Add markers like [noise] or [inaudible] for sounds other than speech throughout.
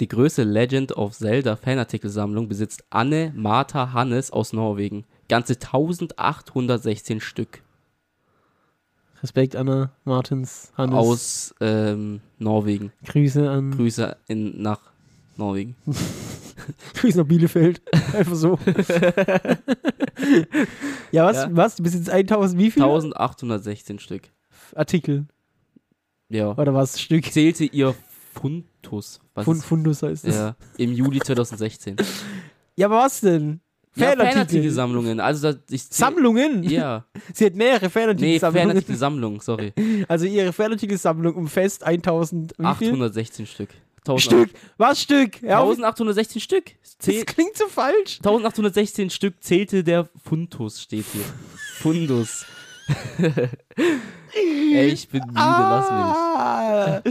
Die größte Legend of Zelda Fanartikelsammlung besitzt Anne Martha Hannes aus Norwegen. Ganze 1816 Stück Respekt, Anna Martins, Hannes. aus ähm, Norwegen. Grüße an. Grüße in, nach Norwegen. [laughs] Grüße nach Bielefeld. [laughs] Einfach so. ja, was? Ja. Was? Du bist jetzt 1000, wie viel? 1816 Stück. Artikel. Ja. Oder was? Stück? Zählte ihr Fundus. Was Fun ist- Fundus heißt das. ja, im Juli 2016. [laughs] Ja, aber was denn? ja, Fanartikel. Fanartikelsammlungen. Also ich zähl- Sammlungen? Ja. [laughs] Sie hat mehrere Nee, Fanartikel-Sammlungen. Fanartikelsammlung, sorry. [laughs] also ihre Fanartikel-Sammlung umfasst 1000, wie viel? 816 Stück. 1000 Stück. Was Stück? Ja, 1816 Stück. das Zähl, klingt so falsch. 1816 Stück zählte der Fundus, steht hier. Fundus. Ey, ich bin müde, lass ah.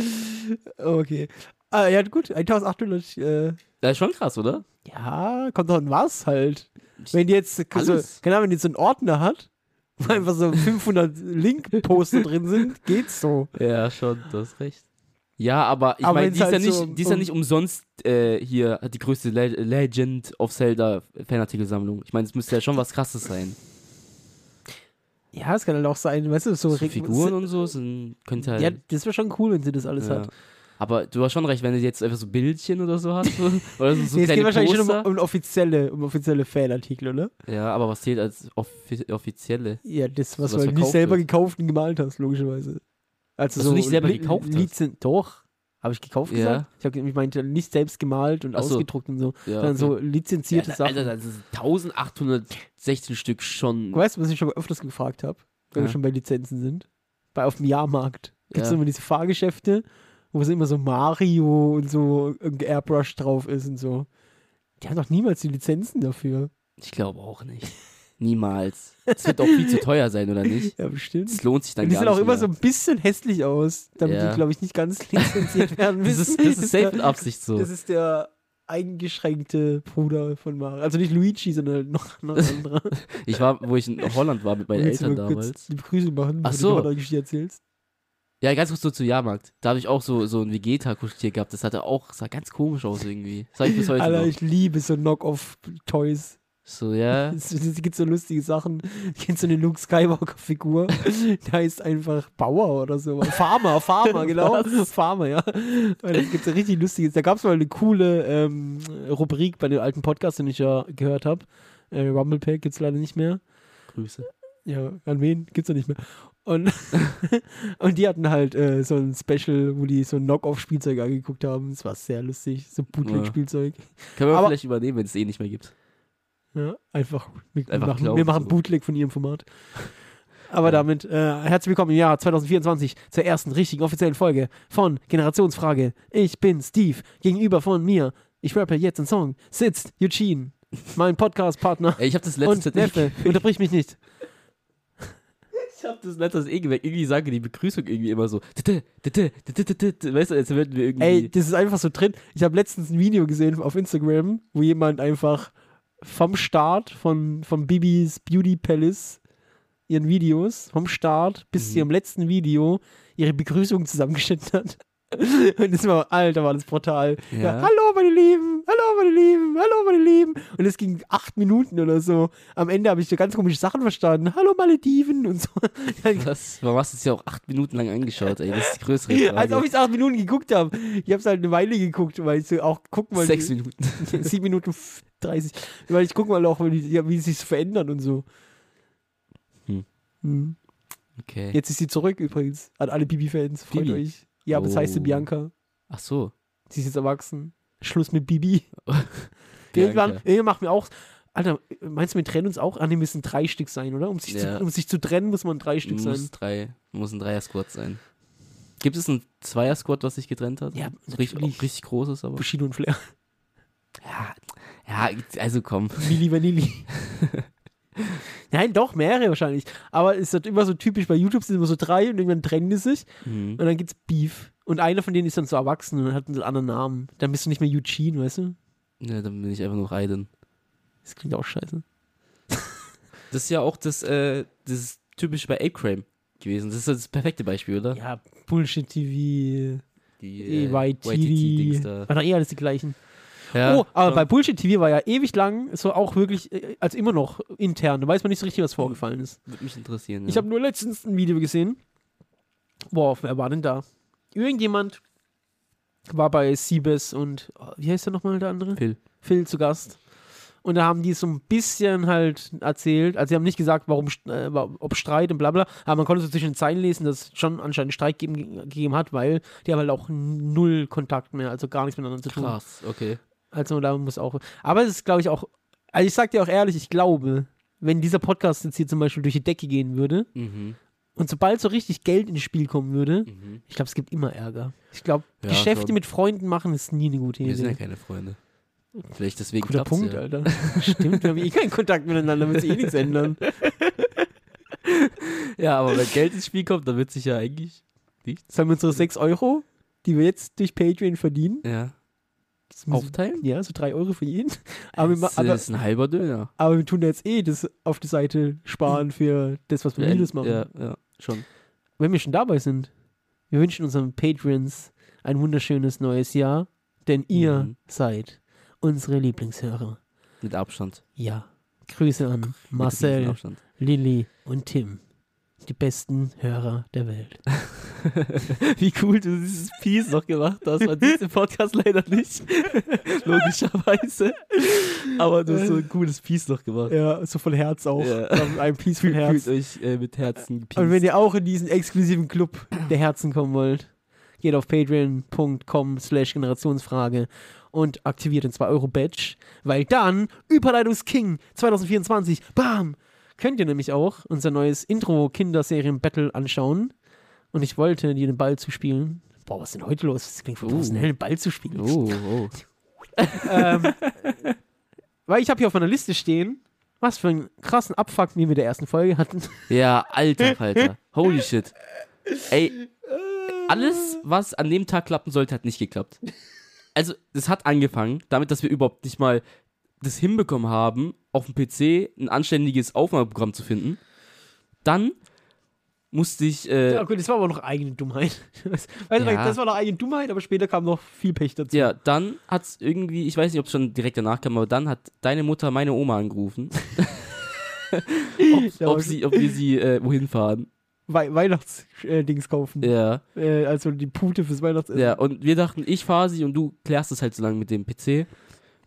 Okay. Ah, ja, gut. 1800. Äh, Das ist schon krass, oder? ja, kommt doch an was halt. Wenn die jetzt, so, Alles. genau, wenn die jetzt so einen Ordner hat, wo einfach so 500 [laughs] Link-Poster drin sind, geht's so. Ja, schon, du hast recht. Ja, aber ich meine, die, ist halt ja nicht, so die ist ja um- nicht umsonst äh, hier die größte Le Legend of Zelda Fanartikelsammlung. Ich meine, es müsste ja schon was krasses sein. Ja, es kann halt auch sein, weißt du, so, So Re- Figuren und so sind, könnte halt. Ja, das wäre schon cool, wenn sie das alles ja. hat. Aber du hast schon recht, wenn du jetzt einfach so Bildchen oder so hast. so- [laughs] oder so, so nee, es geht wahrscheinlich schon Poster. um, um offizielle, um offizielle Fanartikel, oder? Ja, aber was zählt als offi offizielle? Ja, das, was, Was du halt nicht selber wird. gekauft und gemalt hast, logischerweise. Also Was du nicht selber gekauft hast? Lizen Doch. Habe ich gekauft Ja. gesagt? Ich, hab, ich meinte nicht selbst gemalt und so. ausgedruckt und so, Ja, sondern okay. so lizenzierte ja, Sachen. Alter, das ist 1816 Stück schon. Weißt du, was ich schon öfters gefragt habe, wenn wir Ja. schon bei Lizenzen sind? Bei auf dem Jahrmarkt gibt es Ja. immer diese Fahrgeschäfte, wo es immer so Mario und so Airbrush drauf ist und so. Die haben doch niemals die Lizenzen dafür. Ich glaube auch nicht. Niemals. Es wird auch viel zu teuer sein, oder nicht? Ja, bestimmt. Es lohnt sich dann Und die gar sehen auch nicht immer mehr. so ein bisschen hässlich aus, damit Ja. die, glaube ich, nicht ganz lizenziert [laughs] werden Das müssen. ist, das ist safe mit Absicht so. Das ist der eingeschränkte Bruder von Mario. Also nicht Luigi, sondern noch, ein anderer. [laughs] Ich war, wo ich in Holland war mit meinen Eltern damals. Die Begrüßung machen, Ach so. du die Geschichte erzählst. Ja, ganz kurz so zu Jahrmarkt. Da habe ich auch so, so ein Vegeta-Kuscheltier gehabt. Das hatte auch, sah ganz komisch aus irgendwie. Das sag ich bis heute Alter, noch. ich liebe so Knock-Off-Toys. So, ja. Es, [laughs] es gibt so lustige Sachen. Kennst du eine Luke Skywalker-Figur? [laughs] Der heißt einfach Bauer oder so. Farmer, Farmer, [laughs] genau. Farmer, ja. Und es gibt so richtig lustiges. Da gab es mal eine coole ähm, Rubrik bei den alten Podcasts, den ich ja gehört habe. Äh, Rumblepack gibt es leider nicht mehr. Grüße. Ja, an wen? Gibt's ja nicht mehr. Und, [laughs] und die hatten halt äh, so ein Special, wo die so ein Knock-Off-Spielzeug angeguckt haben. Das war sehr lustig. So Bootleg-Spielzeug. Können wir Aber- vielleicht übernehmen, wenn es eh nicht mehr gibt. Ja, einfach. Wir, Einfach machen, wir machen so. Bootleg von ihrem Format. [laughs] Aber Ja. damit äh, herzlich willkommen im Jahr 2024 zur ersten richtigen offiziellen Folge von Generationsfrage. Ich bin Steve. Gegenüber von mir, ich rappe jetzt einen Song, sitzt Eugene, mein Podcast-Partner ich habe das und letzte Neffe. Unterbrich mich nicht. Ich habe das letztes eh gemerkt. Irgendwie sage die Begrüßung irgendwie immer so. Weißt du, als würden wir irgendwie. Ey, das ist einfach so drin. Ich habe letztens ein Video gesehen auf Instagram, wo jemand einfach vom Start von, von Bibis Beauty Palace ihren Videos, vom Start bis Mhm. zu ihrem letzten Video, ihre Begrüßung zusammengeschnitten hat. [laughs] Und das war, Alter, war das brutal. Ja. Ja. hallo, meine Lieben, hallo, meine Lieben, hallo, meine Lieben. Und es ging acht Minuten oder so. Am Ende habe ich so ganz komische Sachen verstanden. Hallo, Malediven und so. [laughs] das, warum hast du es ja auch acht Minuten lang angeschaut, ey? Das ist die größere [laughs] Frage. Als ob ich es acht Minuten geguckt habe. Ich habe es halt eine Weile geguckt, weil ich so auch gucken wollte. Sechs Minuten. Sieben Minuten f- 30. Weil ich gucke mal auch, wie sie sich verändern und so. Hm. Hm. Okay. Jetzt ist sie zurück übrigens. An alle Bibi-Fans. Freut Bibi? euch. Ja, aber es heißt sie Oh. Bianca. Ach so. Sie ist jetzt erwachsen. Schluss mit Bibi. [laughs] [laughs] Irgendwann, irgendwann macht mir auch. Alter, meinst du, wir trennen uns auch? Ah, nee, müssen drei Stück sein, oder? Um sich, Ja. zu, um sich zu trennen, muss man drei Stück Muss sein. drei, muss ein Dreier-Squad sein. Gibt es ein Zweier-Squad, was sich getrennt hat? Ja, richtig, richtig großes, aber. Bushido und Flair. Ja, ja, also komm. Milli Vanilli. [laughs] Nein, doch, mehrere wahrscheinlich. Aber es ist halt immer so typisch, bei YouTube sind immer so drei und irgendwann trennen die sich. Mhm. Und dann gibt's Beef. Und einer von denen ist dann so erwachsen und hat einen anderen Namen. Dann bist du nicht mehr Eugene, weißt du? Ja, dann bin ich einfach nur Raiden. Das klingt auch scheiße. [laughs] Das ist ja auch das, äh, das ist typisch bei Ape Crane gewesen. Das ist das perfekte Beispiel, oder? Ja, Bullshit-TV. die äh, YTD. YTT-Dings da. War doch eh alles die gleichen. Ja, oh, aber schon. bei Bullshit TV war ja ewig lang so auch wirklich, äh, also immer noch intern. Da weiß man nicht so richtig, was vorgefallen ist. Würde mich interessieren. Ich ja. habe nur letztens ein Video gesehen. Boah, wer war denn da? Irgendjemand war bei Siebes und oh, wie heißt der nochmal der andere? Phil. Phil zu Gast. Und da haben die so ein bisschen halt erzählt, also sie haben nicht gesagt, warum, äh, ob Streit und bla bla, aber man konnte so zwischen den Zeilen lesen, dass es schon anscheinend Streit geben, gegeben hat, weil die haben halt auch null Kontakt mehr, also gar nichts miteinander zu tun. Krass, okay. Also da muss auch. Aber es ist, glaube ich, auch. Also ich sag dir auch ehrlich, ich glaube, wenn dieser Podcast jetzt hier zum Beispiel durch die Decke gehen würde Mhm. und sobald so richtig Geld ins Spiel kommen würde, Mhm. ich glaube, es gibt immer Ärger. Ich glaube, Ja, Geschäfte schon. mit Freunden machen ist nie eine gute Wir sind ja Idee. keine Freunde. Vielleicht deswegen Guter Punkt, ja. Alter. Stimmt, wir haben eh keinen Kontakt miteinander, wird sich eh nichts ändern. [laughs] Ja, aber wenn Geld ins Spiel kommt, dann wird sich ja eigentlich nichts. Sollen wir unsere 6 Euro, die wir jetzt durch Patreon verdienen, Ja. Aufteilen? Ja, so 3 Euro für jeden. Aber wir, Das aber, ist ein halber Döner. aber wir tun jetzt eh das auf die Seite sparen für das, was wir Minus machen. Ja, ja, schon. wenn wir schon dabei sind, wir wünschen unseren Patrons ein wunderschönes neues Jahr, denn ihr Mhm. seid unsere Lieblingshörer. Mit Abstand. Ja. Grüße an Marcel. Lilly und Tim. Die besten Hörer der Welt. [laughs] Wie cool du dieses Piece noch gemacht hast. Man sieht im Podcast leider nicht. [laughs] Logischerweise. Aber du hast so ein cooles Piece noch gemacht. Ja, so von Herz auch. Ja. Ein Piece von Fühlt Herz. euch äh, mit Herzen Und wenn ihr auch in diesen exklusiven Club der Herzen kommen wollt, geht auf patreon.com slash Generationsfrage und aktiviert den 2-Euro-Badge, weil dann Überleitungsking 2024, bam, könnt ihr nämlich auch unser neues Intro-Kinderserien-Battle anschauen. Und ich wollte dir den Ball zuspielen. Boah, was ist denn heute los? Das klingt Uh. professionell, den Ball zu spielen. Oh, oh. ähm, weil ich habe hier auf meiner Liste stehen, was für einen krassen Abfuck wir mit der ersten Folge hatten. Ja, alter Falter. Holy shit. Ey, alles, was an dem Tag klappen sollte, hat nicht geklappt. Also, es hat angefangen damit, dass wir überhaupt nicht mal das hinbekommen haben, auf dem PC ein anständiges Aufnahmeprogramm zu finden. Dann musste ich, äh, Ja, gut, das war aber noch eigene Dummheit. [laughs] Weißt du, Ja. das war noch eigene Dummheit, aber später kam noch viel Pech dazu. ja, dann hat's irgendwie, ich weiß nicht, ob es schon direkt danach kam, aber dann hat deine Mutter meine Oma angerufen, [laughs] Ja, ob, sie, ob wir sie äh, wohin fahren. Wei Weihnachtsdings Dings kaufen. Ja, Äh, also die Pute fürs Weihnachtsessen. ja, und wir dachten, ich fahre sie und du klärst es halt so lange mit dem PC.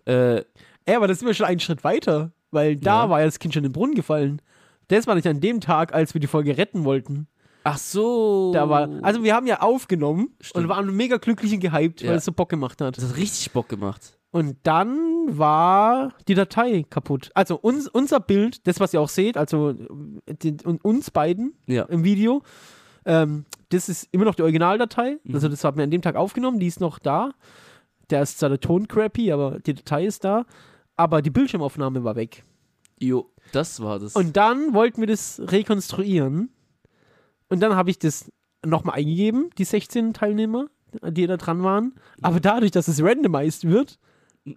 Äh, Ja, aber das sind wir schon einen Schritt weiter, weil da Ja. war ja das Kind schon in den Brunnen gefallen. Das war nicht an dem Tag, als wir die Folge retten wollten. ach so. Da war, also wir haben ja aufgenommen Stimmt. und waren mega glücklich und gehypt, Ja. weil es so Bock gemacht hat. das hat richtig Bock gemacht. Und dann war die Datei kaputt. Also uns, unser Bild, das was ihr auch seht, also äh, die, uns beiden Ja. im Video, ähm, das ist immer noch die Originaldatei. Mhm. Also das haben wir an dem Tag aufgenommen, die ist noch da. Da ist zwar der Ton crappy, aber die Datei ist da. Aber die Bildschirmaufnahme war weg. Jo, das war das. Und dann wollten wir das rekonstruieren. Und dann habe ich das nochmal eingegeben, die 16 Teilnehmer, die da dran waren. Aber dadurch, dass es randomized wird,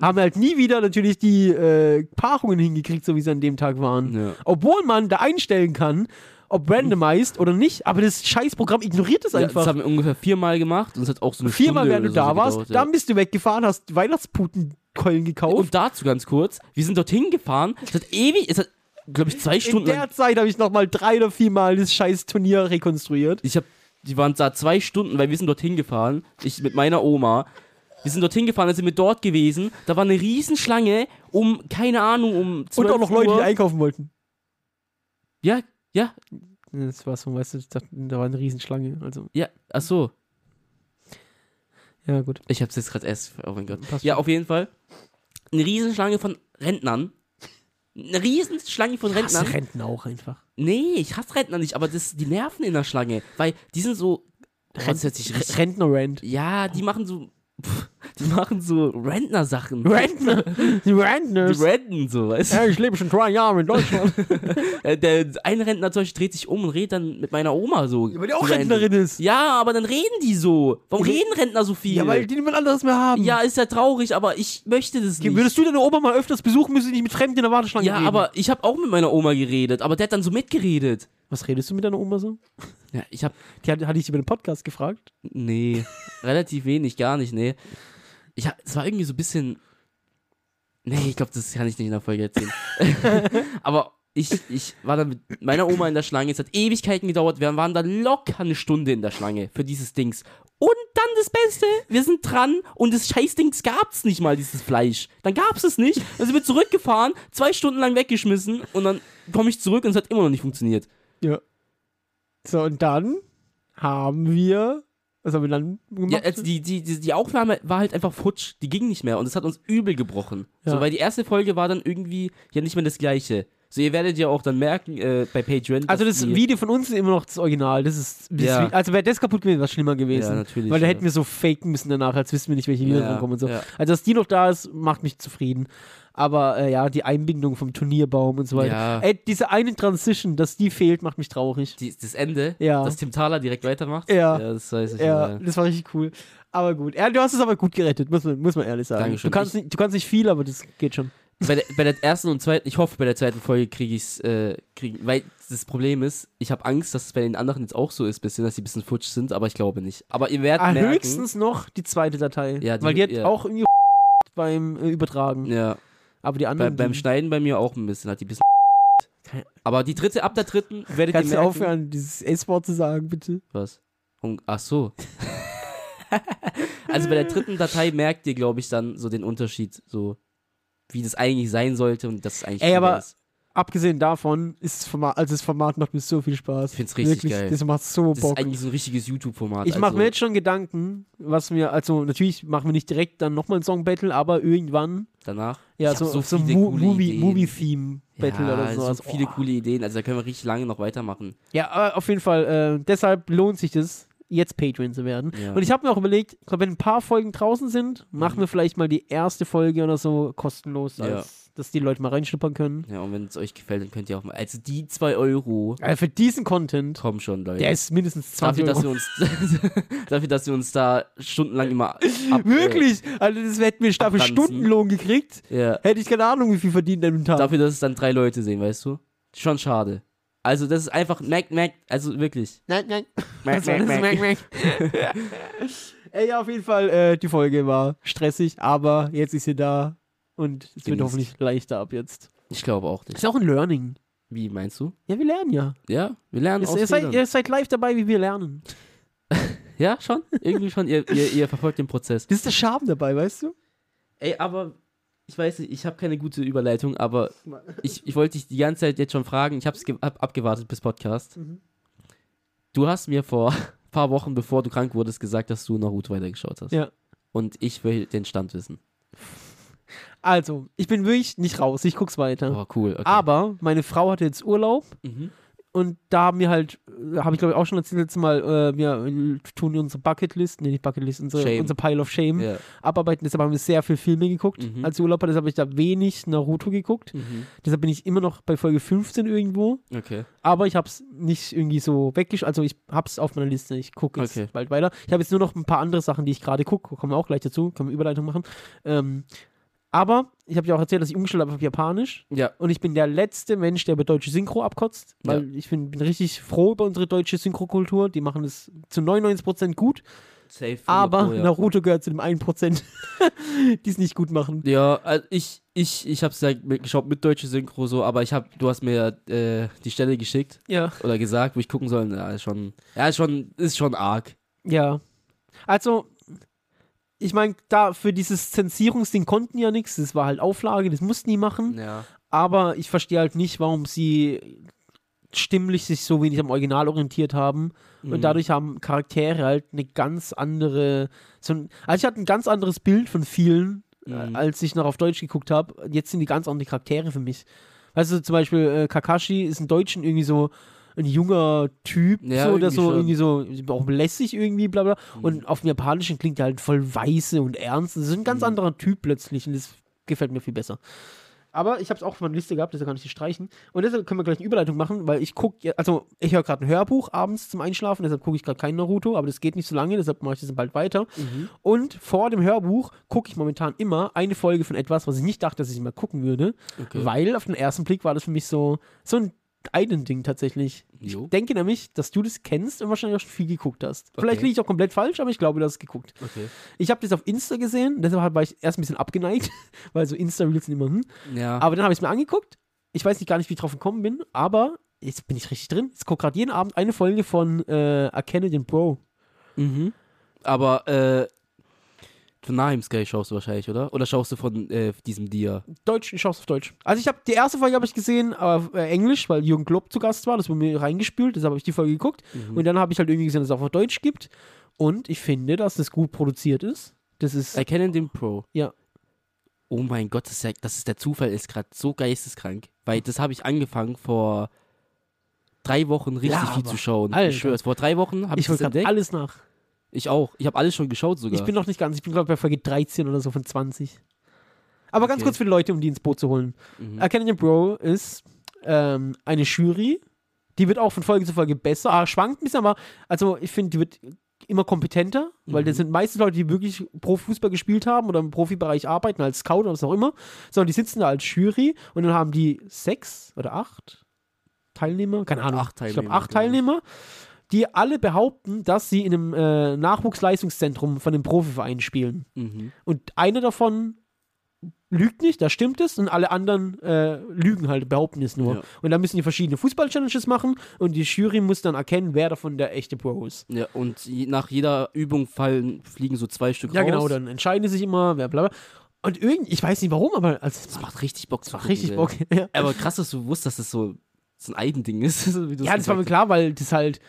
haben wir halt nie wieder natürlich die äh, Paarungen hingekriegt, so wie sie an dem Tag waren. ja. Obwohl man da einstellen kann, ob randomized oder nicht, aber das Scheißprogramm ignoriert es Ja, einfach. das haben wir ungefähr viermal gemacht und es hat auch so eine Viermal, Stunde während du so da warst, gedauert, ja. dann bist du weggefahren, hast Weihnachtsputenkeulen gekauft. Und dazu ganz kurz, wir sind dorthin gefahren, es hat ewig, es hat, glaube ich, zwei in Stunden lang, der Zeit habe ich nochmal drei oder viermal das scheiß Turnier rekonstruiert. ich habe, die waren da zwei Stunden, weil wir sind dorthin gefahren, ich mit meiner Oma, wir sind dorthin gefahren, dann sind wir dort gewesen, da war eine Riesenschlange um, keine Ahnung, um 12 Und auch noch Leute, Uhr. die einkaufen wollten. Ja, ja, Das war so, weißt du, ich dachte, da war eine Riesenschlange. Also, ja, ach so, ja, gut. ich hab's jetzt gerade erst, oh mein Gott. Passt Ja, schon. auf jeden Fall, eine Riesenschlange von Rentnern, eine Riesenschlange von Rentnern. Hasse Renten auch einfach. Nee, ich hasse Rentner nicht, aber das, die nerven in der Schlange, weil die sind so. Rentner-Rent. ja, die machen so. pff, Die machen so Rentner-Sachen. Rentner. Die Die Rentners. renten so, weißt Ja, ich lebe schon drei Jahre in Deutschland. du? [laughs] Äh, Der eine Rentner zum Beispiel dreht sich um und redet dann mit meiner Oma so. weil die auch Rentnerin ist. Ja, aber dann reden die so. Warum Ja, reden Rentner so viel? Ja, weil die niemand anderes mehr haben. Ja, ist ja traurig, aber ich möchte das nicht. Würdest du deine Oma mal öfters besuchen, müsste nicht mit Fremden in der Warteschlange ja, reden. aber ich habe auch mit meiner Oma geredet, aber der hat dann so mitgeredet. Was redest du mit deiner Oma so? Ja, ich hab, Die hat, hatte ich über den Podcast gefragt. nee, [laughs] relativ wenig, gar nicht, nee. Ich es war irgendwie so ein bisschen, nee, ich glaube, das kann ich nicht in der Folge erzählen. [laughs] Aber ich, ich war dann mit meiner Oma in der Schlange, es hat Ewigkeiten gedauert, wir waren da locker eine Stunde in der Schlange für dieses Dings. Und dann das Beste, wir sind dran und das Scheißdings gab's nicht mal, dieses Fleisch. Dann gab's es nicht, dann sind wir zurückgefahren, zwei Stunden lang weggeschmissen und dann komme ich zurück und es hat immer noch nicht funktioniert. Ja. So, und dann haben wir. Was haben wir dann gemacht? Ja, also die, die, die, die Aufnahme war halt einfach futsch, die ging nicht mehr und es hat uns übel gebrochen. Ja. So, weil die erste Folge war dann irgendwie ja nicht mehr das gleiche. So, ihr werdet ja auch dann merken äh, bei Patreon. also das Video von uns ist immer noch das Original. Das ist, das Ja. ist also wäre das kaputt gewesen, wäre es schlimmer gewesen. Ja, natürlich. Weil da ja. hätten wir so faken müssen danach, als wüssten wir nicht, welche Lieder Ja, dran kommen und so. ja. Also dass die noch da ist, macht mich zufrieden. Aber äh, ja, die Einbindung vom Turnierbaum und so weiter. Ja. Ey, diese eine Transition, dass die fehlt, macht mich traurig. Die, das Ende, Ja. dass Tim Thaler direkt weitermacht. Ja. das weiß ich. Ja, Ja. das war richtig cool. Aber gut. Ja, du hast es aber gut gerettet, muss man, muss man ehrlich sagen. Dankeschön. Du kannst, Ich- nicht, du kannst nicht viel, aber das geht schon. Bei, der, bei der ersten und zweiten, ich hoffe, bei der zweiten Folge kriege ich es, äh, krieg, weil das Problem ist, ich habe Angst, dass es bei den anderen jetzt auch so ist, bisschen, dass die ein bisschen futsch sind, aber ich glaube nicht. Aber ihr werdet Ah, merken, höchstens noch die zweite Datei. Ja, die- weil die hat ja. auch irgendwie [laughs] beim äh, Übertragen. ja, Aber die bei, anderen. beim die- Schneiden bei mir auch ein bisschen, hat die ein bisschen [laughs] aber die dritte, ab der dritten werdet Kannst ihr du merken, aufhören, dieses S-Wort zu sagen, bitte? Was? Ach so. [laughs] also bei der dritten Datei merkt ihr, glaube ich, dann so den Unterschied, so wie das eigentlich sein sollte und das ist eigentlich Ey, aber ist. Abgesehen davon ist das Format, also das Format macht mir so viel Spaß. Ich find's richtig Wirklich, geil. Das macht so Das Bock. ist eigentlich so ein richtiges YouTube-Format. Ich mache also, mir jetzt schon Gedanken, was mir, also natürlich machen wir nicht direkt dann nochmal ein Song-Battle, aber irgendwann, danach. ja, so, so, so Mo viele coole Movie, Ideen. Movie-Theme-Battle ja, oder so viele Oh. coole Ideen, also da können wir richtig lange noch weitermachen. Ja, äh, auf jeden Fall, äh, deshalb lohnt sich das, jetzt Patreon zu werden. Ja. Und ich habe mir auch überlegt, ich wenn ein paar Folgen draußen sind, machen Mhm. wir vielleicht mal die erste Folge oder so kostenlos, Ja. als, dass die Leute mal reinschnuppern können. Ja, und wenn es euch gefällt, dann könnt ihr auch mal. Also die 2 Euro Also für diesen Content, kommen schon, Leute. der ist mindestens 20 dafür, dass Euro. wir uns [laughs] dafür, dass wir uns da stundenlang immer ab, Wirklich? Also das hätten wir dafür abtanzen. Stundenlohn gekriegt. Äh, ja, Hätte ich keine Ahnung, wie viel verdient an einem Tag. dafür, dass es dann drei Leute sehen, weißt du? Schon schade. Also das ist einfach Mac Mac, also wirklich. Nein, nein. Mac, das? Mac, Mac. Mac, Mac. Ey, ja, auf jeden Fall, äh, die Folge war stressig, aber jetzt ist sie da und es wird Genießt. hoffentlich leichter ab jetzt. Ich glaube auch nicht. Ist auch ein Learning. Wie meinst du? Ja, wir lernen ja. Ja, wir lernen Ihr, aus ihr, seid, ihr seid live dabei, wie wir lernen. [laughs] Ja, schon? Irgendwie schon. Ihr, ihr, ihr verfolgt den Prozess. Das ist der Charme dabei, weißt du? Ey, aber ich weiß nicht, ich habe keine gute Überleitung, aber ich, ich wollte dich die ganze Zeit jetzt schon fragen. Ich habe es hab abgewartet bis Podcast. Mhm. Du hast mir vor ein [laughs] paar Wochen, bevor du krank wurdest, gesagt, dass du Naruto weitergeschaut hast. Ja. Und ich will den Stand wissen. Also, ich bin wirklich nicht raus, ich guck's weiter. Oh, cool. Okay. Aber meine Frau hatte jetzt Urlaub Mhm. Und da haben wir halt, habe ich glaube ich auch schon das letzte Mal, äh, wir tun unsere Bucketlist, nee, nicht Bucketlist, unsere, Shame. unser Pile of Shame Ja. abarbeiten. Deshalb haben wir sehr viel Filme geguckt. Mhm. Als ich Urlaub hatte, deshalb habe ich da wenig Naruto geguckt. Mhm. Deshalb bin ich immer noch bei Folge 15 irgendwo. Okay. Aber ich habe es nicht irgendwie so weggesch... Also ich habe es auf meiner Liste. Ich gucke jetzt Okay. bald weiter. Ich habe jetzt nur noch ein paar andere Sachen, die ich gerade gucke. Kommen wir auch gleich dazu. Können wir Überleitung machen. Ähm, aber ich habe ja auch erzählt, dass ich umgestellt habe auf Japanisch. Ja. Und ich bin der letzte Mensch, der über deutsche Synchro abkotzt. Weil ich bin, bin richtig froh über unsere deutsche Synchrokultur. Die machen das zu 99% gut. Safe. Aber Oh, ja. Naruto gehört zu dem 1%, die es nicht gut machen. Ja, also ich, ich, ich hab's ja mit- geschaut mit deutsche Synchro so, aber ich hab, du hast mir äh, die Stelle geschickt Ja. oder gesagt, wo ich gucken soll. Ja, ist schon, ja, ist schon, ist schon arg. Ja. Also, ich meine, da für dieses Zensierungsding konnten ja nichts. Das war halt Auflage, das mussten die machen. Ja. Aber ich verstehe halt nicht, warum sie stimmlich sich so wenig am Original orientiert haben. Mhm. Und dadurch haben Charaktere halt eine ganz andere. So ein, also ich hatte ein ganz anderes Bild von vielen, äh, Mhm. als ich noch auf Deutsch geguckt habe. Jetzt sind die ganz andere Charaktere für mich. Weißt du, zum Beispiel äh, Kakashi ist im Deutschen irgendwie so ein junger Typ, Ja, so, der irgendwie so schon. irgendwie so auch lässig irgendwie, bla bla. Mhm. Und auf dem Japanischen klingt er halt voll weise und ernst. Das ist ein ganz Mhm. anderer Typ plötzlich und das gefällt mir viel besser. Aber ich habe es auch auf meiner Liste gehabt, deshalb kann ich die streichen. Und deshalb können wir gleich eine Überleitung machen, weil ich gucke, also ich höre gerade ein Hörbuch abends zum Einschlafen, deshalb gucke ich gerade kein Naruto, aber das geht nicht so lange, deshalb mache ich das bald weiter. Mhm. Und vor dem Hörbuch gucke ich momentan immer eine Folge von etwas, was ich nicht dachte, dass ich mal gucken würde, Okay. weil auf den ersten Blick war das für mich so, so ein einen Ding tatsächlich. Jo. Ich denke nämlich, dass du das kennst und wahrscheinlich auch schon viel geguckt hast. Vielleicht Okay. liege ich auch komplett falsch, aber ich glaube, du hast es geguckt. Okay. Ich habe das auf Insta gesehen, deshalb war ich erst ein bisschen abgeneigt, [laughs] weil so Insta-Reels sind immer, hm. Ja. Aber dann habe ich es mir angeguckt. Ich weiß nicht gar nicht, wie ich drauf gekommen bin, aber jetzt bin ich richtig drin. Ich gucke gerade jeden Abend eine Folge von äh, Erkenne den Bro. Mhm. Aber, äh, von Nahim Sky schaust du wahrscheinlich, oder? Oder schaust du von äh, diesem Dia? Deutsch, ich schaue es auf Deutsch. Also ich habe die erste Folge habe ich gesehen auf äh, Englisch, weil Jürgen Klopp zu Gast war. Das wurde mir reingespült, deshalb habe ich die Folge geguckt. Mhm. Und dann habe ich halt irgendwie gesehen, dass es auch auf Deutsch gibt. Und ich finde, dass das gut produziert ist. Das ist Erkennen den Pro. Ja. Oh mein Gott, das ist, ja, das ist der Zufall ist gerade so geisteskrank. Weil das habe ich angefangen vor drei Wochen richtig Ja, viel aber- zu schauen. Alter. Ich schwör's, vor drei Wochen habe ich, ich das entdeckt. alles nach. Ich auch. Ich habe alles schon geschaut sogar. Ich bin noch nicht ganz, ich bin glaube bei Folge 13 oder so von 20. Aber ganz Okay. kurz für die Leute, um die ins Boot zu holen. mhm. Erkennen den Bro ist ähm, eine Jury, die wird auch von Folge zu Folge besser. Ah, schwankt ein bisschen, aber also ich finde, die wird immer kompetenter, weil Mhm. das sind meistens Leute, die wirklich Profifußball gespielt haben oder im Profibereich arbeiten, als Scout oder was auch immer, sondern die sitzen da als Jury und dann haben die sechs oder acht Teilnehmer, keine Ahnung, Acht ich glaube Teilnehmer, acht glaub ich. Die alle behaupten, dass sie in einem äh, Nachwuchsleistungszentrum von einem Profiverein spielen. Mhm. Und einer davon lügt nicht, da stimmt es, und alle anderen äh, lügen halt, behaupten es nur. Ja. Und dann müssen die verschiedene Fußball-Challenges machen und die Jury muss dann erkennen, wer davon der echte Pro ist. Ja, und je, nach jeder Übung fallen, fliegen so zwei Stück Ja, raus. genau, dann entscheiden die sich immer, wer bla bla. Und irgendwie, ich weiß nicht warum, aber also, Das macht richtig Bock zu macht richtig. Bock. [laughs] Ja, Aber krass, dass du wusstest, dass das so, so ein Eigending ist. [laughs] ja das war mir klar, weil das halt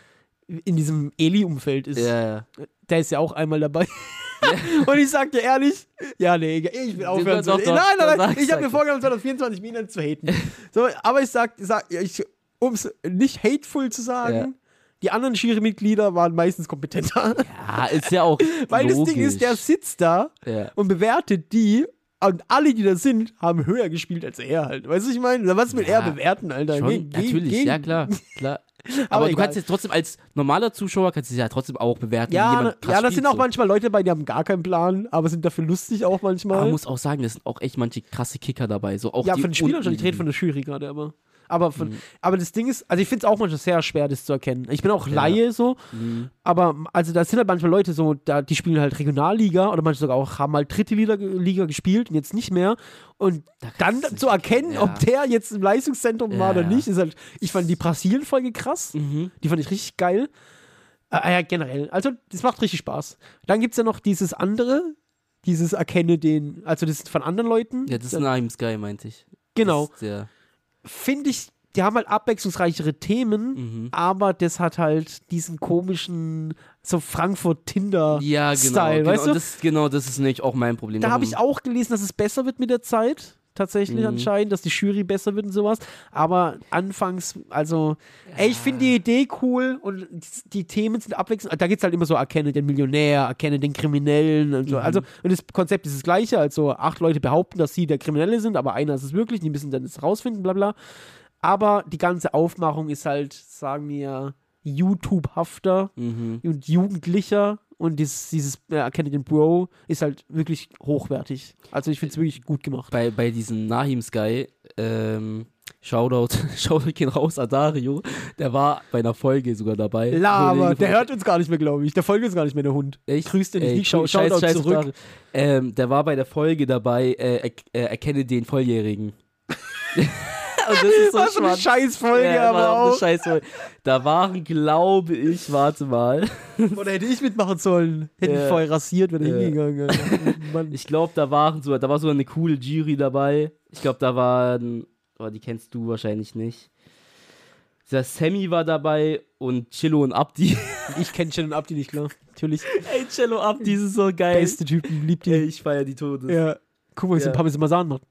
in diesem Eli-Umfeld ist. Ja, ja. Der ist ja auch einmal dabei. [laughs] Und ich sag dir ehrlich, ja, nee, ich will aufhören. doch, doch, nein, nein, nein, ich habe mir vorgenommen, 2024 Minen zu haten. [laughs] So, aber ich sag, sag ich, um es nicht hateful zu sagen, Ja. die anderen Jurymitglieder waren meistens kompetenter. Ja, ist ja auch [laughs] Weil logisch. das Ding ist, der sitzt da Ja. und bewertet die und alle, die da sind, haben höher gespielt als er halt. Weißt du, was ich meine? Was will Ja, er bewerten, Alter? Schon, geh- natürlich, geh- ja klar, klar. Aber Aber, du kannst jetzt trotzdem als normaler Zuschauer kannst du es ja trotzdem auch bewerten. Ja, ja, das sind auch so. manchmal Leute dabei, die haben gar keinen Plan, aber sind dafür lustig auch manchmal. Aber man muss auch sagen, es sind auch echt manche krasse Kicker dabei. So auch ja, die von den Spielern schon. Ich rede von der Jury gerade, aber. Aber, von, aber das Ding ist, also ich finde es auch manchmal sehr schwer, das zu erkennen. Ich bin auch Ja. Laie so, Mhm. aber also da sind halt manchmal Leute so, da, die spielen halt Regionalliga oder manche sogar auch haben halt dritte Liga, Liga gespielt und jetzt nicht mehr. Und Da dann zu erkennen, ja. ob der jetzt im Leistungszentrum war Ja, oder ja. nicht, ist halt, ich fand die Brasilien-Folge krass. Mhm. Die fand ich richtig geil. Äh, ja, generell. Also, das macht richtig Spaß. Dann gibt es ja noch dieses andere, dieses Erkenne den, also das ist von anderen Leuten. Ja, das ist Nahim Sky, meinte ich. Genau. Das der, Finde ich, die haben halt abwechslungsreichere Themen, mhm. aber das hat halt diesen komischen, so Frankfurt-Tinder. Ja, genau. Style, genau, weißt du? Das, genau, das ist nämlich auch mein Problem. Da habe ich auch gelesen, dass es besser wird mit der Zeit. Tatsächlich Mhm. anscheinend, dass die Jury besser wird und sowas. Aber anfangs, also, ey, ich finde die Idee cool und die, die Themen sind abwechselnd. Da geht es halt immer so, erkenne den Millionär, erkenne den Kriminellen und so. Mhm. Also, und das Konzept ist das gleiche. Also, acht Leute behaupten, dass sie der Kriminelle sind, aber einer ist es wirklich. Die müssen dann das rausfinden, bla bla. Aber die ganze Aufmachung ist halt, sagen wir, YouTube-hafter Mhm. und jugendlicher und dieses, dieses äh, Erkenne den Bro ist halt wirklich hochwertig. Also ich finde es wirklich gut gemacht. Bei, bei diesem Nahim Sky, ähm, Shoutout, [laughs] Shoutout gehen raus, Adario, der war bei einer Folge sogar dabei. Lava, der hört uns gar nicht mehr, glaube ich. Der folgt uns gar nicht mehr, der Hund. Echt? Grüß den nicht, schau, Shoutout scheiß zurück. Ähm, der war bei der Folge dabei, äh, er, er, erkenne den Volljährigen. [laughs] Und das ist so Was eine. Scheißfolge, Ja, aber war eine auch. Scheißfolge. Da waren, glaube ich, warte mal. [laughs] Oder hätte ich mitmachen sollen. Hätte Ja. ich vorher rasiert, wäre Ja. hingegangen. [laughs] Mann. Ich glaube, da waren so, da war sogar eine coole Jury dabei. Ich glaube, da waren, oh, die kennst du wahrscheinlich nicht. Der Sammy war dabei und Chillo und Abdi. [laughs] Ich kenne schon Abdi nicht, klar. Natürlich. Ey, Cello Abdi ist so geil. Beste Typen, liebt die. Ey, ich feier die Todes. Ja. Guck mal, wie sie Ja. ein Parmesan macht.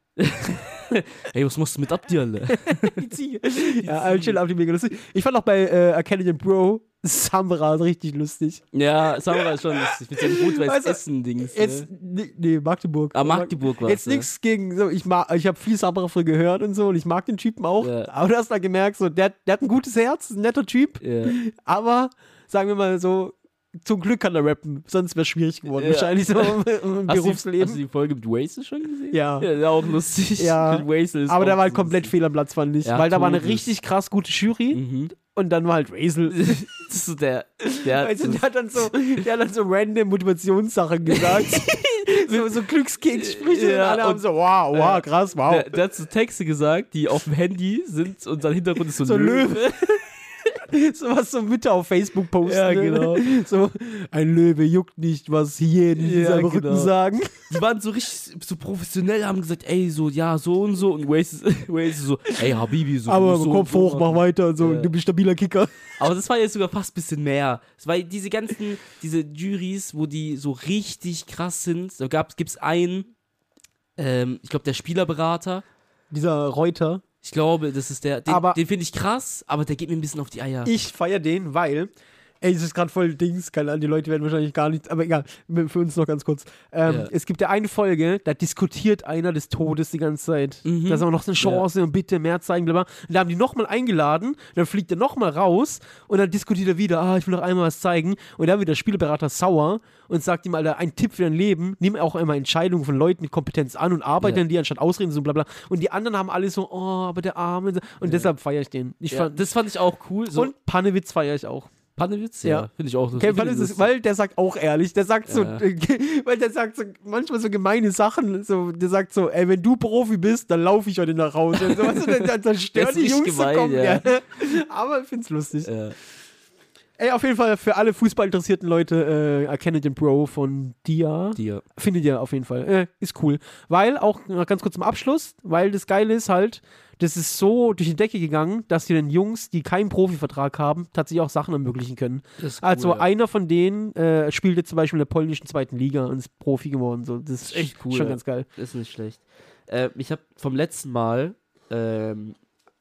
[laughs] Ey, was machst du mit Abdi, alle? [laughs] Die Ziege. ja, äh, chill Abdi mega lustig. Ich fand auch bei äh, den Bro Samra richtig lustig. ja, Samra ist schon lustig. Mit seinem gut weiß Weißt du, Essen-Dings. Jetzt, Ne? nee, Magdeburg. Ah, Magdeburg war Jetzt nichts gegen, so, ich mag, ich habe viel Samra früher gehört und so und ich mag den Typen auch. Ja. Aber du hast da gemerkt, so, der, der hat ein gutes Herz, ein netter Typ, Ja. aber sagen wir mal so, zum Glück kann er rappen, sonst wäre es schwierig geworden. Ja. Wahrscheinlich so im, [laughs] im Hast du, Berufsleben. hast du die Folge mit Wastel schon gesehen? Ja. Ja, auch lustig. Ja. [laughs] Aber auch der war halt komplett fehl am Platz, fand ich. Ja, weil da war eine richtig krass gute Jury Mhm. und dann war halt Razel. [laughs] So der, der, Also der hat dann so, der hat dann so random Motivationssachen gesagt. so, so Glückskeks-Sprüche Ja, und alle haben und- so, wow, wow, äh, krass, wow. der, der hat so Texte gesagt, die auf dem Handy sind und sein Hintergrund ist so, So ein ein Löwe. [laughs] so was so Mütter auf Facebook posten. Ja, ne? genau. So, ein Löwe juckt nicht, was Hyänen in Ja, seinem genau. Rücken sagen. Die waren so richtig so professionell, haben gesagt, ey, so, ja, so und so. Und Waze ist, [laughs] Waze so, ey, Habibi, so. Aber so Kopf und so hoch, mach weiter und so, Ja. du bist stabiler Kicker. Aber das war jetzt sogar fast ein bisschen mehr. Es war diese ganzen, diese Juries, wo die so richtig krass sind. Da gab, gibt's einen, ähm, ich glaube, der Spielerberater. Dieser Reuter. Ich glaube, das ist der, den, Aber- den finde ich krass, aber der geht mir ein bisschen auf die Eier. Ich feier den, weil, ey, es ist gerade voll Dings, keine Ahnung, die Leute werden wahrscheinlich gar nicht, aber egal, für uns noch ganz kurz. Ähm, Ja. Es gibt ja eine Folge, da diskutiert einer des Todes die ganze Zeit. Mhm. Da ist aber noch so eine Chance und bitte mehr zeigen, bla bla. Und da haben die nochmal eingeladen, dann fliegt er nochmal raus und dann diskutiert er wieder, ah, ich will noch einmal was zeigen. Und dann wird der Spielberater sauer und sagt ihm, Alter, ein Tipp für dein Leben, nimm auch einmal Entscheidungen von Leuten mit Kompetenz an und arbeite Ja. an die anstatt Ausreden, so bla bla. Und die anderen haben alle so, oh, aber der Arme. Und deshalb feiere ich den. Ich ja, fand, das fand ich auch cool. So, und Pannewitz feiere ich auch. Pannewitz? Ja. Ja, finde ich auch. Okay, es ich ist, weil der sagt auch ehrlich, der sagt so, Ja. [laughs] weil der sagt so manchmal so gemeine Sachen, so, der sagt so, ey, wenn du Profi bist, dann laufe ich heute nach Hause. Und so, weißt du, dann, dann, dann stören die Jungs so gemein, kommen, ja. [laughs] Aber ich find's lustig. lustig. Ey, auf jeden Fall für alle fußballinteressierten Leute, äh, erkenne den Bro von Dia. Dir. Findet ihr auf jeden Fall. Äh, ist cool. Weil, auch noch ganz kurz zum Abschluss, weil das Geile ist halt, das ist so durch die Decke gegangen, dass die den Jungs, die keinen Profivertrag haben, tatsächlich auch Sachen ermöglichen können. Das ist Also cool, ja. einer von denen äh, spielt jetzt zum Beispiel in der polnischen zweiten Liga und ist Profi geworden. So. Das ist echt cool, Schon ja. ganz geil. ist nicht schlecht. Äh, ich habe vom letzten Mal ähm,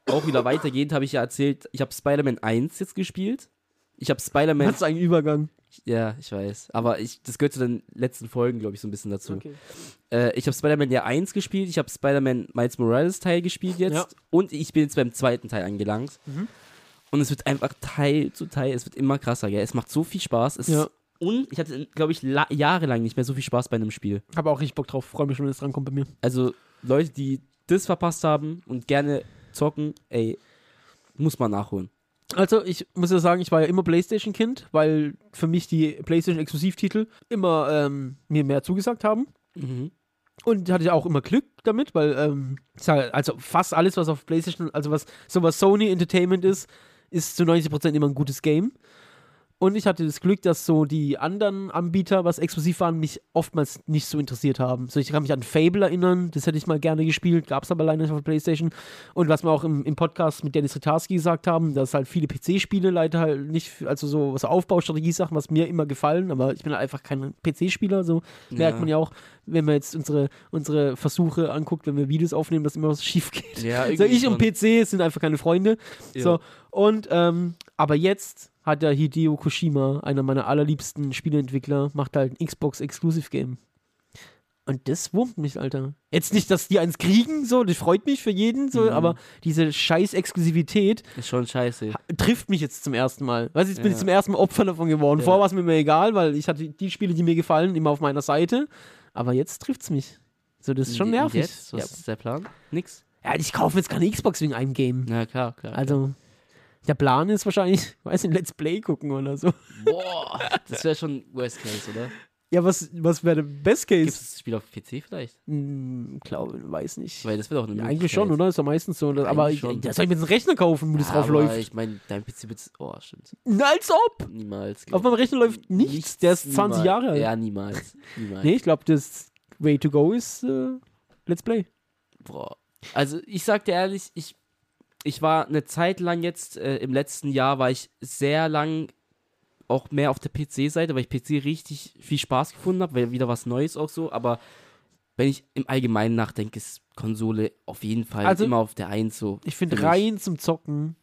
auch wieder weitergehend, habe ich ja erzählt, ich habe Spider-Man 1 jetzt gespielt. Ich habe Spider-Man. Hast du einen Übergang? Ja, ich weiß. Aber ich, das gehört zu den letzten Folgen, glaube ich, so ein bisschen dazu. Okay. Äh, ich habe Spider-Man ja 1 gespielt, ich habe Spider-Man Miles Morales Teil gespielt jetzt Ja. und ich bin jetzt beim zweiten Teil angelangt. Mhm. Und es wird einfach Teil zu Teil, es wird immer krasser, gell? Es macht so viel Spaß. Es Ja. und ich hatte, glaube ich, la- jahrelang nicht mehr so viel Spaß bei einem Spiel. Habe auch richtig Bock drauf. Freue mich schon, wenn es drankommt bei mir. Also Leute, die das verpasst haben und gerne zocken, ey, muss man nachholen. Also, ich muss ja sagen, ich war ja immer Playstation-Kind, weil für mich die Playstation-Exklusivtitel immer ähm, mir mehr zugesagt haben. Mhm. Und hatte ja auch immer Glück damit, weil ähm, ich also fast alles, was auf PlayStation, also was sowas Sony Entertainment ist, ist zu 90% immer ein gutes Game. Und ich hatte das Glück, dass so die anderen Anbieter, was exklusiv waren, mich oftmals nicht so interessiert haben. So, ich kann mich an Fable erinnern, das hätte ich mal gerne gespielt, gab es aber leider nicht auf der Playstation. Und was wir auch im, im Podcast mit Dennis Ritarski gesagt haben, dass halt viele PC-Spiele leider halt nicht, also so was Aufbaustrategie-Sachen, was mir immer gefallen, aber ich bin halt einfach kein PC-Spieler, so merkt man ja auch, wenn man jetzt unsere, unsere Versuche anguckt, wenn wir Videos aufnehmen, dass immer was [laughs] schief geht. Ja, So, ich und. PC sind einfach keine Freunde. Ja. So, und, ähm, aber jetzt hat der Hideo Koshima, einer meiner allerliebsten Spieleentwickler, macht halt ein Xbox Exclusive Game. Und das wurmt mich, Alter. Jetzt nicht, dass die eins kriegen, so, das freut mich für jeden, so, Mhm. aber diese scheiß Exklusivität Ist schon scheiße. trifft mich jetzt zum ersten Mal. Weißt du, jetzt bin Ja. ich zum ersten Mal Opfer davon geworden. Ja. Vorher war es mir immer egal, weil ich hatte die Spiele, die mir gefallen, immer auf meiner Seite. Aber jetzt trifft es mich. So, das ist schon nervig. Jetzt? Was ist der Plan? Nix. Ja, ich kaufe jetzt keine Xbox wegen einem Game. Na klar, klar. Also, der Plan ist wahrscheinlich, [laughs] weiß nicht, Let's Play gucken oder so. Boah, das wäre schon Worst Case, oder? Ja, was, was wäre der Best Gibt Case? es das Spiel auf PC vielleicht? Hm, glaube, weiß nicht. Weil das wäre doch eine Ja, eigentlich schon, oder? Ist ja meistens so. Oder? Aber ich, da soll ich mir jetzt einen Rechner kaufen, wo das Ja, drauf läuft. Ich meine, dein PC wird. Oh, stimmt. Als ob! Niemals. Auf meinem Rechner läuft nichts. Der ist 20 niemals. Jahre alt. Ja, niemals. Niemals. Nee, ich glaube, das Way to go ist äh, Let's Play. Boah. Also, ich sag dir ehrlich, ich, ich war eine Zeit lang jetzt, äh, im letzten Jahr war ich sehr lang auch mehr auf der PC-Seite, weil ich PC richtig viel Spaß gefunden habe, weil wieder was Neues auch so, aber wenn ich im Allgemeinen nachdenke, ist Konsole auf jeden Fall Also- immer auf der Eins so. Ich finde rein zum Zocken.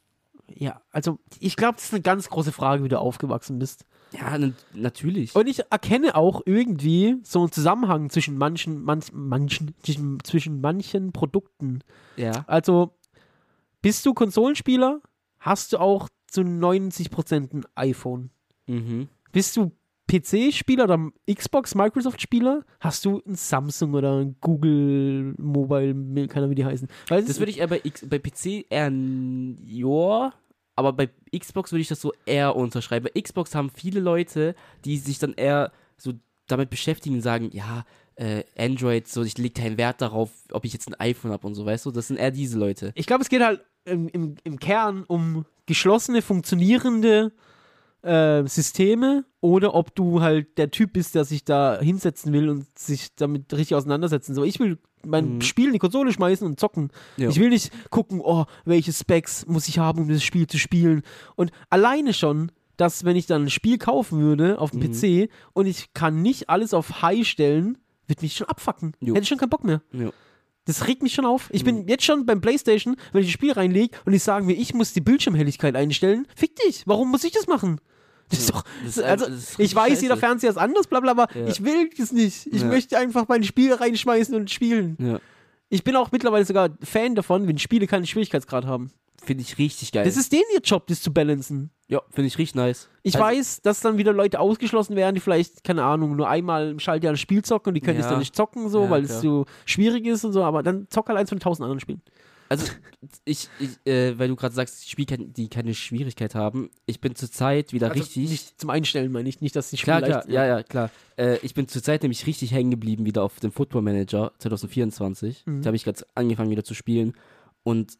Ja, also ich glaube, das ist eine ganz große Frage, wie du aufgewachsen bist. Ja, na, natürlich. Und ich erkenne auch irgendwie so einen Zusammenhang zwischen manchen, manch, manchen, zwischen manchen Produkten. ja. Also, bist du Konsolenspieler, hast du auch zu 90% ein iPhone. Mhm. Bist du PC-Spieler oder Xbox, Microsoft-Spieler, hast du ein Samsung oder ein Google Mobile, keine Ahnung, wie die heißen. Weil Das würde ich eher bei, X, bei PC eher ja, aber bei Xbox würde ich das so eher unterschreiben. Bei Xbox haben viele Leute, die sich dann eher so damit beschäftigen und sagen, ja, äh, Android, so ich lege keinen Wert darauf, ob ich jetzt ein iPhone habe und so, weißt du? Das sind eher diese Leute. Ich glaube, es geht halt im, im, im Kern um geschlossene, funktionierende äh, Systeme oder ob du halt der Typ bist, der sich da hinsetzen will und sich damit richtig auseinandersetzen. So, ich will mein Mhm. Spiel in die Konsole schmeißen und zocken. Ja. Ich will nicht gucken, oh, welche Specs muss ich haben, um das Spiel zu spielen. Und alleine schon, dass wenn ich dann ein Spiel kaufen würde auf dem Mhm. PC und ich kann nicht alles auf High stellen, wird mich schon abfacken. Jo. Hätte ich schon keinen Bock mehr. Ja. Das regt mich schon auf. Ich Mhm. bin jetzt schon beim Playstation, wenn ich ein Spiel reinlege und die sagen mir, ich muss die Bildschirmhelligkeit einstellen. Fick dich. Warum muss ich das machen? Das ist doch. Das ist also, das ist ich weiß, scheiße. jeder Fernseher ist anders, bla bla bla. Ja. Ich will das nicht. Ich Ja. möchte einfach mein Spiel reinschmeißen und spielen. Ja. Ich bin auch mittlerweile sogar Fan davon, wenn Spiele keinen Schwierigkeitsgrad haben. Finde ich richtig geil. Das ist denen ihr Job, das zu balancen. ja, finde ich richtig nice. Ich Also- weiß, dass dann wieder Leute ausgeschlossen werden, die vielleicht, keine Ahnung, nur einmal im Schaltjahr ein Spiel zocken und die können Ja. das dann nicht zocken, so, Ja, weil es klar. so schwierig ist und so, aber dann zock halt eins von tausend anderen Spielen. Also, ich, ich äh, weil du gerade sagst, Spiele, die keine Schwierigkeit haben, ich bin zurzeit wieder Also richtig. Nicht zum Einstellen meine ich, nicht, dass die Spiele Klar, klar, ja, ja, klar. Äh, ich bin zurzeit nämlich richtig hängen geblieben wieder auf dem Football Manager 2024. Mhm. Da habe ich gerade angefangen wieder zu spielen. Und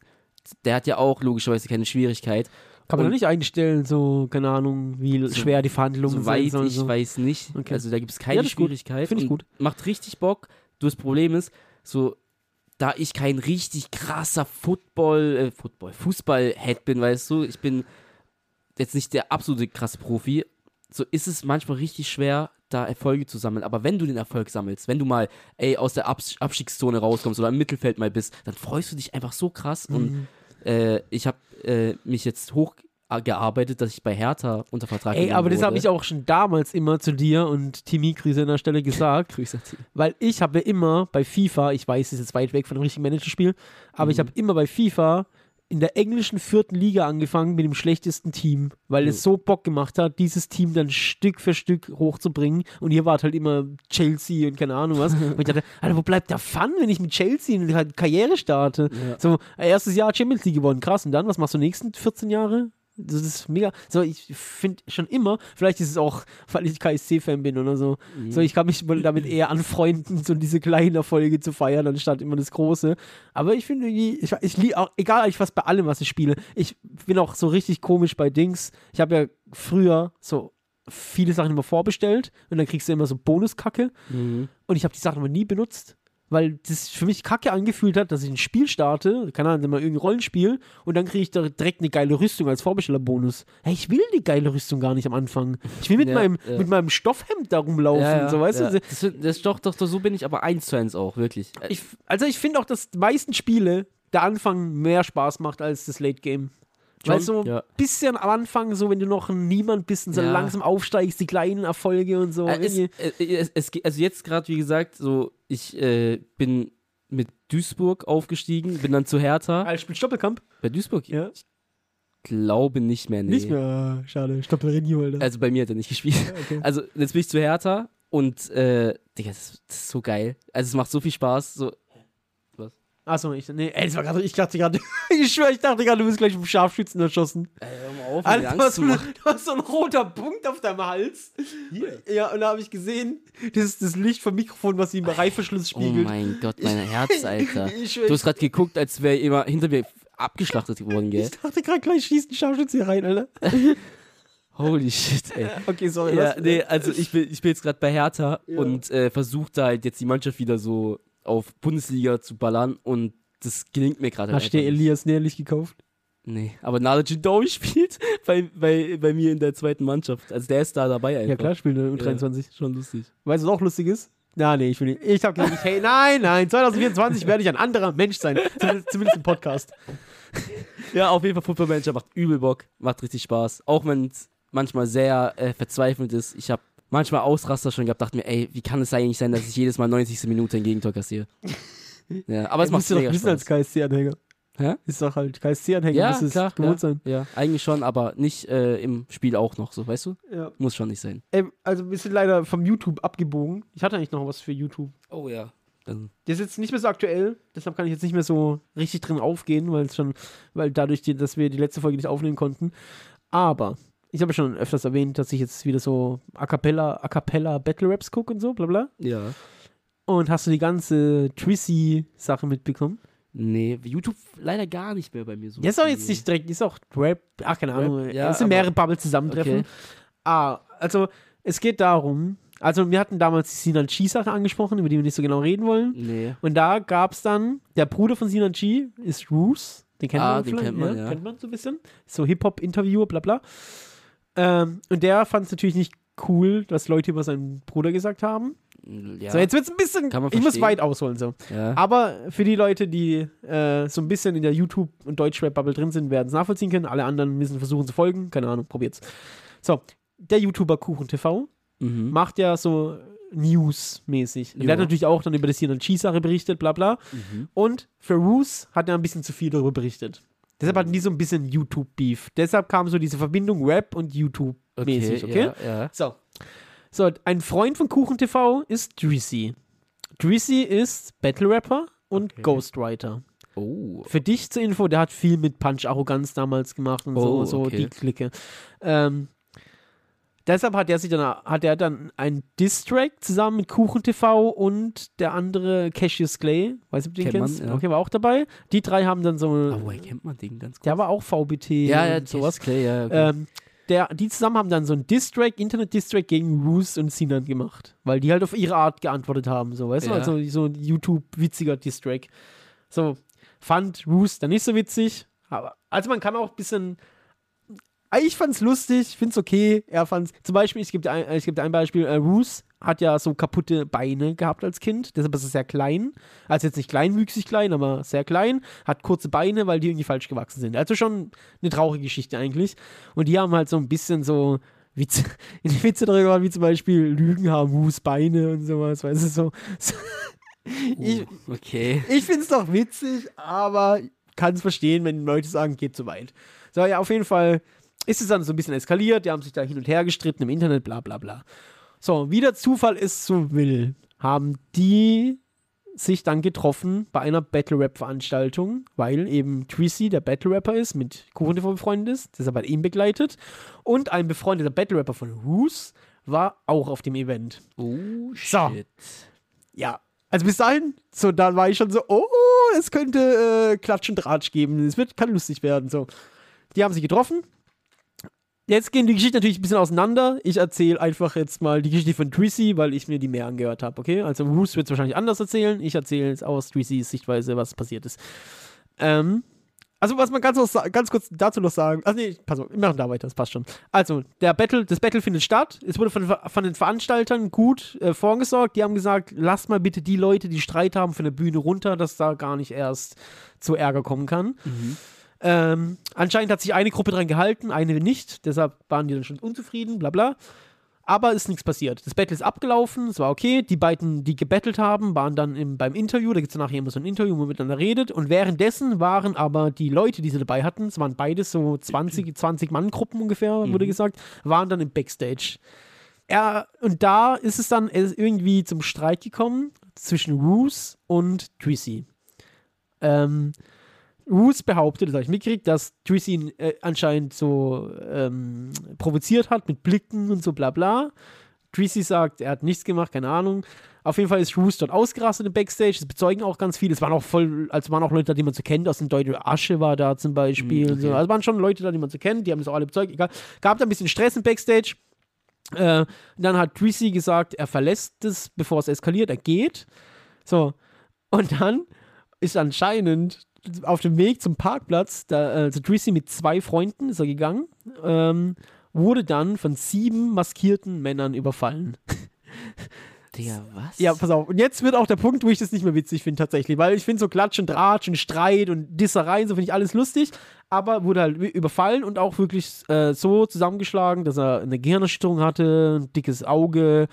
der hat ja auch logischerweise keine Schwierigkeit. Kann man Und- da nicht einstellen, so, keine Ahnung, wie So- schwer die Verhandlungen Soweit sein sollen. ich so. weiß nicht. Okay. Also da gibt es Ja, keine gut. Schwierigkeit. Finde ich und gut. Macht richtig Bock. Das Problem ist, so, da ich kein richtig krasser Football, äh, Football, Fußball-Head bin, weißt du, ich bin jetzt nicht der absolute krasse Profi, so ist es manchmal richtig schwer, da Erfolge zu sammeln. Aber wenn du den Erfolg sammelst, wenn du mal, ey, aus der Abs Abstiegszone rauskommst oder im Mittelfeld mal bist, dann freust du dich einfach so krass. Und Mhm. Äh, ich habe äh, mich jetzt hochgearbeitet, dass ich bei Hertha unter Vertrag Ey, genommen aber das habe ich auch schon damals immer zu dir und Timmy Krise an der Stelle gesagt, [laughs] Grüße. Timo. weil ich habe immer bei FIFA, ich weiß, es ist jetzt weit weg von dem richtigen Managerspiel, aber ich Mhm. habe immer bei FIFA in der englischen vierten Liga angefangen mit dem schlechtesten Team, weil Ja. es so Bock gemacht hat, dieses Team dann Stück für Stück hochzubringen. Und hier war halt immer Chelsea und keine Ahnung was. und ich dachte, [laughs] Alter, wo bleibt der Fun, wenn ich mit Chelsea eine Karriere starte? Ja. So, erstes Jahr Champions League gewonnen, krass. Und dann, was machst du nächsten 14 Jahre? Das ist mega. So, ich finde schon immer, vielleicht ist es auch, [laughs] weil ich KSC-Fan bin oder so. Mhm. So, ich kann mich damit eher anfreunden, so diese kleinen Erfolge zu feiern, anstatt immer das Große. Aber ich finde, irgendwie- ich, ich liebe auch, egal eigentlich was bei allem, was ich spiele. Ich bin auch so richtig komisch bei Dings. Ich habe ja früher so viele Sachen immer vorbestellt und dann kriegst du immer so Bonuskacke. Mhm. Und ich habe die Sachen aber nie benutzt. Weil das für mich kacke angefühlt hat, dass ich ein Spiel starte, keine Ahnung, mal irgendein Rollenspiel, und dann kriege ich da direkt eine geile Rüstung als Vorbestellerbonus. Hey, ich will die geile Rüstung gar nicht am Anfang. Ich will mit, Ja, meinem, ja. mit meinem Stoffhemd da rumlaufen, Ja, so weißt du. Das, das ist doch, doch, so bin ich aber eins zu eins auch, wirklich. Ich, also ich finde auch, dass die meisten Spiele der Anfang mehr Spaß macht als das Late Game. Weil so ein ja. bisschen am Anfang, so wenn du noch Niemand bist und so Ja. langsam aufsteigst, die kleinen Erfolge und so. Äh, es, irgendwie- äh, es, es, geht- also jetzt gerade, wie gesagt, so, ich äh, bin mit Duisburg aufgestiegen, bin dann zu Hertha. Ah, spielt Stoppelkamp? Bei Duisburg? Ja. Glaube nicht mehr, nee. Nicht mehr. Schade. Stoppelrenio, Alter. Also bei mir hat er nicht gespielt. okay. Also jetzt bin ich zu Hertha und, äh, Digga, das, das ist so geil. Also es macht so viel Spaß. So, Achso, ich, nee, ey, das war gerade, ich dachte gerade, [laughs] ich schwöre, ich dachte gerade, du bist gleich vom Scharfschützen erschossen. Ey, hör mal auf, Alter, du, Angst hast zu so, machen. du hast so einen roter Punkt auf deinem Hals. Hier. Ja, und da habe ich gesehen, das ist das Licht vom Mikrofon, was sie im Reißverschluss Oh spiegelt. mein Gott, mein Herz, Alter. [laughs] Ich, Du hast gerade geguckt, als wäre immer hinter mir abgeschlachtet worden, gell? ich dachte gerade gleich schießt ein Scharfschütze hier rein, Alter. [laughs] Holy shit, ey. Okay, sorry. Ja, was? nee, also ich bin, ich bin jetzt gerade bei Hertha Ja. und äh, versuche da halt jetzt die Mannschaft wieder so auf Bundesliga zu ballern und das gelingt mir gerade Hast du dir nicht. Elias Nährlich gekauft? Nee, aber Nala Jindawi [laughs] spielt bei, bei, bei mir in der zweiten Mannschaft. Also der ist da dabei einfach. Ja, klar, spielt er um 23. Schon lustig. Weißt du, was auch lustig ist? Na, nee, ich will nicht. Ich hab gesagt, hey, nein, nein, 2024 werde ich ein anderer Mensch sein. Zumindest, zumindest im Podcast. Ja, auf jeden Fall Football Manager macht übel Bock, macht richtig Spaß. Auch wenn es manchmal sehr äh, verzweifelt ist. Ich habe manchmal Ausraster schon gehabt, dachte mir, ey, wie kann es eigentlich sein, dass ich jedes Mal 90. Minute ein Gegentor kassiere? [laughs] Ja, aber es macht mega ein bisschen als Spaß. KSC-Anhänger. Hä? Ist doch halt KSC-Anhänger, Ja, muss es klar, gewohnt sein. Ja, eigentlich schon, aber nicht äh, im Spiel auch noch so, weißt du? Ja. Muss schon nicht sein. Ey, also wir sind leider vom YouTube abgebogen. Ich hatte eigentlich noch was für YouTube. Oh ja. Dann, Der ist jetzt nicht mehr so aktuell, deshalb kann ich jetzt nicht mehr so richtig drin aufgehen, weil es schon, weil dadurch, dass wir die letzte Folge nicht aufnehmen konnten. Aber ich habe schon öfters erwähnt, dass ich jetzt wieder so A cappella, A cappella Battle Raps gucke und so, bla bla. ja. Und hast du die ganze Trissy-Sache mitbekommen? Nee, YouTube leider gar nicht mehr bei mir so. Ja, ist auch jetzt nicht direkt, ist auch Rap, ach keine Ahnung, Rap, ja, es sind mehrere Bubbles zusammentreffen. Okay. Ah, also es geht darum, also wir hatten damals die Sinan Chi-Sache angesprochen, über die wir nicht so genau reden wollen. Nee. Und da gab es dann, der Bruder von Sinan Chi ist Roos, den kennt Ah, man den vielleicht, kennt man, ja. kennt man so ein bisschen. So Hip-Hop-Interviewer, bla bla. Ähm, und der fand es natürlich nicht cool, was Leute über seinen Bruder gesagt haben. Ja. So, jetzt wird es ein bisschen, ich muss weit ausholen so. ja. Aber für die Leute, die äh, so ein bisschen in der YouTube- und Deutschrap-Bubble drin sind, werden es nachvollziehen können. Alle anderen müssen versuchen zu folgen. Keine Ahnung, probiert's. So, der YouTuber Kuchen TV mhm. macht ja so News-mäßig. Und Der hat natürlich auch dann über das hier dann Chi-Sache berichtet, bla bla. Mhm. Und für Roos hat er ein bisschen zu viel darüber berichtet. Deshalb hatten die so ein bisschen YouTube-Beef. Deshalb kam so diese Verbindung Rap und YouTube-mäßig, okay? Ja, ja. So. So, ein Freund von Kuchen TV ist Drizzy. Drizzy ist Battle-Rapper und Okay. Ghostwriter. Oh. Für dich zur Info, der hat viel mit Punch Arroganz damals gemacht und Oh, so, so okay. die Clique. Ähm, deshalb hat er sich dann, hat er dann einen Distrack zusammen mit Kuchen TV und der andere Cassius Clay, weiß nicht, ob du den Kennt man, kennst. ja. Okay, war auch dabei. Die drei haben dann so, Ah, woher kennt man den ganz gut? der war auch VBT ja, ja, und sowas. Clay, ja. Okay. Ähm, der, die zusammen haben dann so einen Distrack, Internet-Distrack gegen Roos und Sinan gemacht, weil die halt auf ihre Art geantwortet haben, so, weißt du? Ja. Also so ein YouTube-witziger Distrack. So, fand Roos dann nicht so witzig, aber, also man kann auch ein bisschen, ich fand's lustig, find's okay, er fand's, zum Beispiel, ich gebe ein, ich geb dir ein Beispiel, äh, Roos hat ja so kaputte Beine gehabt als Kind, deshalb ist er sehr klein, also jetzt nicht kleinwüchsig klein, aber sehr klein, hat kurze Beine, weil die irgendwie falsch gewachsen sind. Also schon eine traurige Geschichte eigentlich. Und die haben halt so ein bisschen so Witze, [laughs] Witze darüber, wie zum Beispiel Lügen haben, Hus Beine und sowas, weißt du, so. so. [laughs] Ich, Uh, okay. ich finde es doch witzig, aber kann es verstehen, wenn Leute sagen, geht zu weit. So, ja, auf jeden Fall ist es dann so ein bisschen eskaliert, die haben sich da hin und her gestritten im Internet, bla bla bla. So, wie der Zufall es so will, haben die sich dann getroffen bei einer Battle-Rap-Veranstaltung, weil eben Trissy der Battle-Rapper ist, mit Kuchen befreundet ist, deshalb hat er ihn begleitet. Und ein befreundeter Battle-Rapper von Roos war auch auf dem Event. Oh, So. shit. Ja, also bis dahin, so, da war ich schon so, oh, es könnte äh, Klatsch und Tratsch geben. Es wird, kann lustig werden. So. Die haben sich getroffen. Jetzt gehen die Geschichten natürlich ein bisschen auseinander. Ich erzähle einfach jetzt mal die Geschichte von Trissy, weil ich mir die mehr angehört habe, okay? Also Roos wird es wahrscheinlich anders erzählen. Ich erzähle jetzt aus Trissys Sichtweise, was passiert ist. Ähm, also was man ganz, ganz kurz dazu noch sagen, also nee, pass auf, wir machen da weiter, das passt schon. Also, der Battle, das Battle findet statt. Es wurde von, von den Veranstaltern gut äh, vorgesorgt. Die haben gesagt, lasst mal bitte die Leute, die Streit haben, von der Bühne runter, dass da gar nicht erst zu Ärger kommen kann. Mhm. Ähm, anscheinend hat sich eine Gruppe dran gehalten, eine nicht. Deshalb waren die dann schon unzufrieden, bla bla. Aber ist nichts passiert. Das Battle ist abgelaufen, es war okay. Die beiden, die gebettelt haben, waren dann im, beim Interview. Da gibt es nachher immer so ein Interview, wo man miteinander redet. Und währenddessen waren aber die Leute, die sie dabei hatten, es waren beides so 20, 20 Mann-Gruppen ungefähr, wurde Mhm. gesagt, waren dann im Backstage. Er, und da ist es dann irgendwie zum Streit gekommen zwischen Roos und Trissy. Ähm, Roos behauptet, das habe ich mitgekriegt, dass Trissy ihn äh, anscheinend so ähm, provoziert hat mit Blicken und so bla bla. Trissy sagt, er hat nichts gemacht, keine Ahnung. Auf jeden Fall ist Roos dort ausgerastet im Backstage. Das bezeugen auch ganz viele. Es waren auch voll, also waren auch Leute da, die man so kennt. Aus dem Deutsche Asche war da zum Beispiel. Mm, und so. okay. Also waren schon Leute da, die man so kennt. Die haben das auch alle bezeugt. Egal. Gab da ein bisschen Stress im Backstage. Äh, dann hat Trissy gesagt, er verlässt es, bevor es eskaliert. Er geht. So. Und dann ist anscheinend auf dem Weg zum Parkplatz, da, also Trissy mit zwei Freunden ist er gegangen, ähm, wurde dann von sieben maskierten Männern überfallen. [laughs] Digga, was? Ja, pass auf. Und jetzt wird auch der Punkt, wo ich das nicht mehr witzig finde, tatsächlich. Weil ich finde so Klatsch und Tratsch und Streit und Dissereien, so finde ich alles lustig. Aber wurde halt überfallen und auch wirklich äh, so zusammengeschlagen, dass er eine Gehirnerschütterung hatte, ein dickes Auge,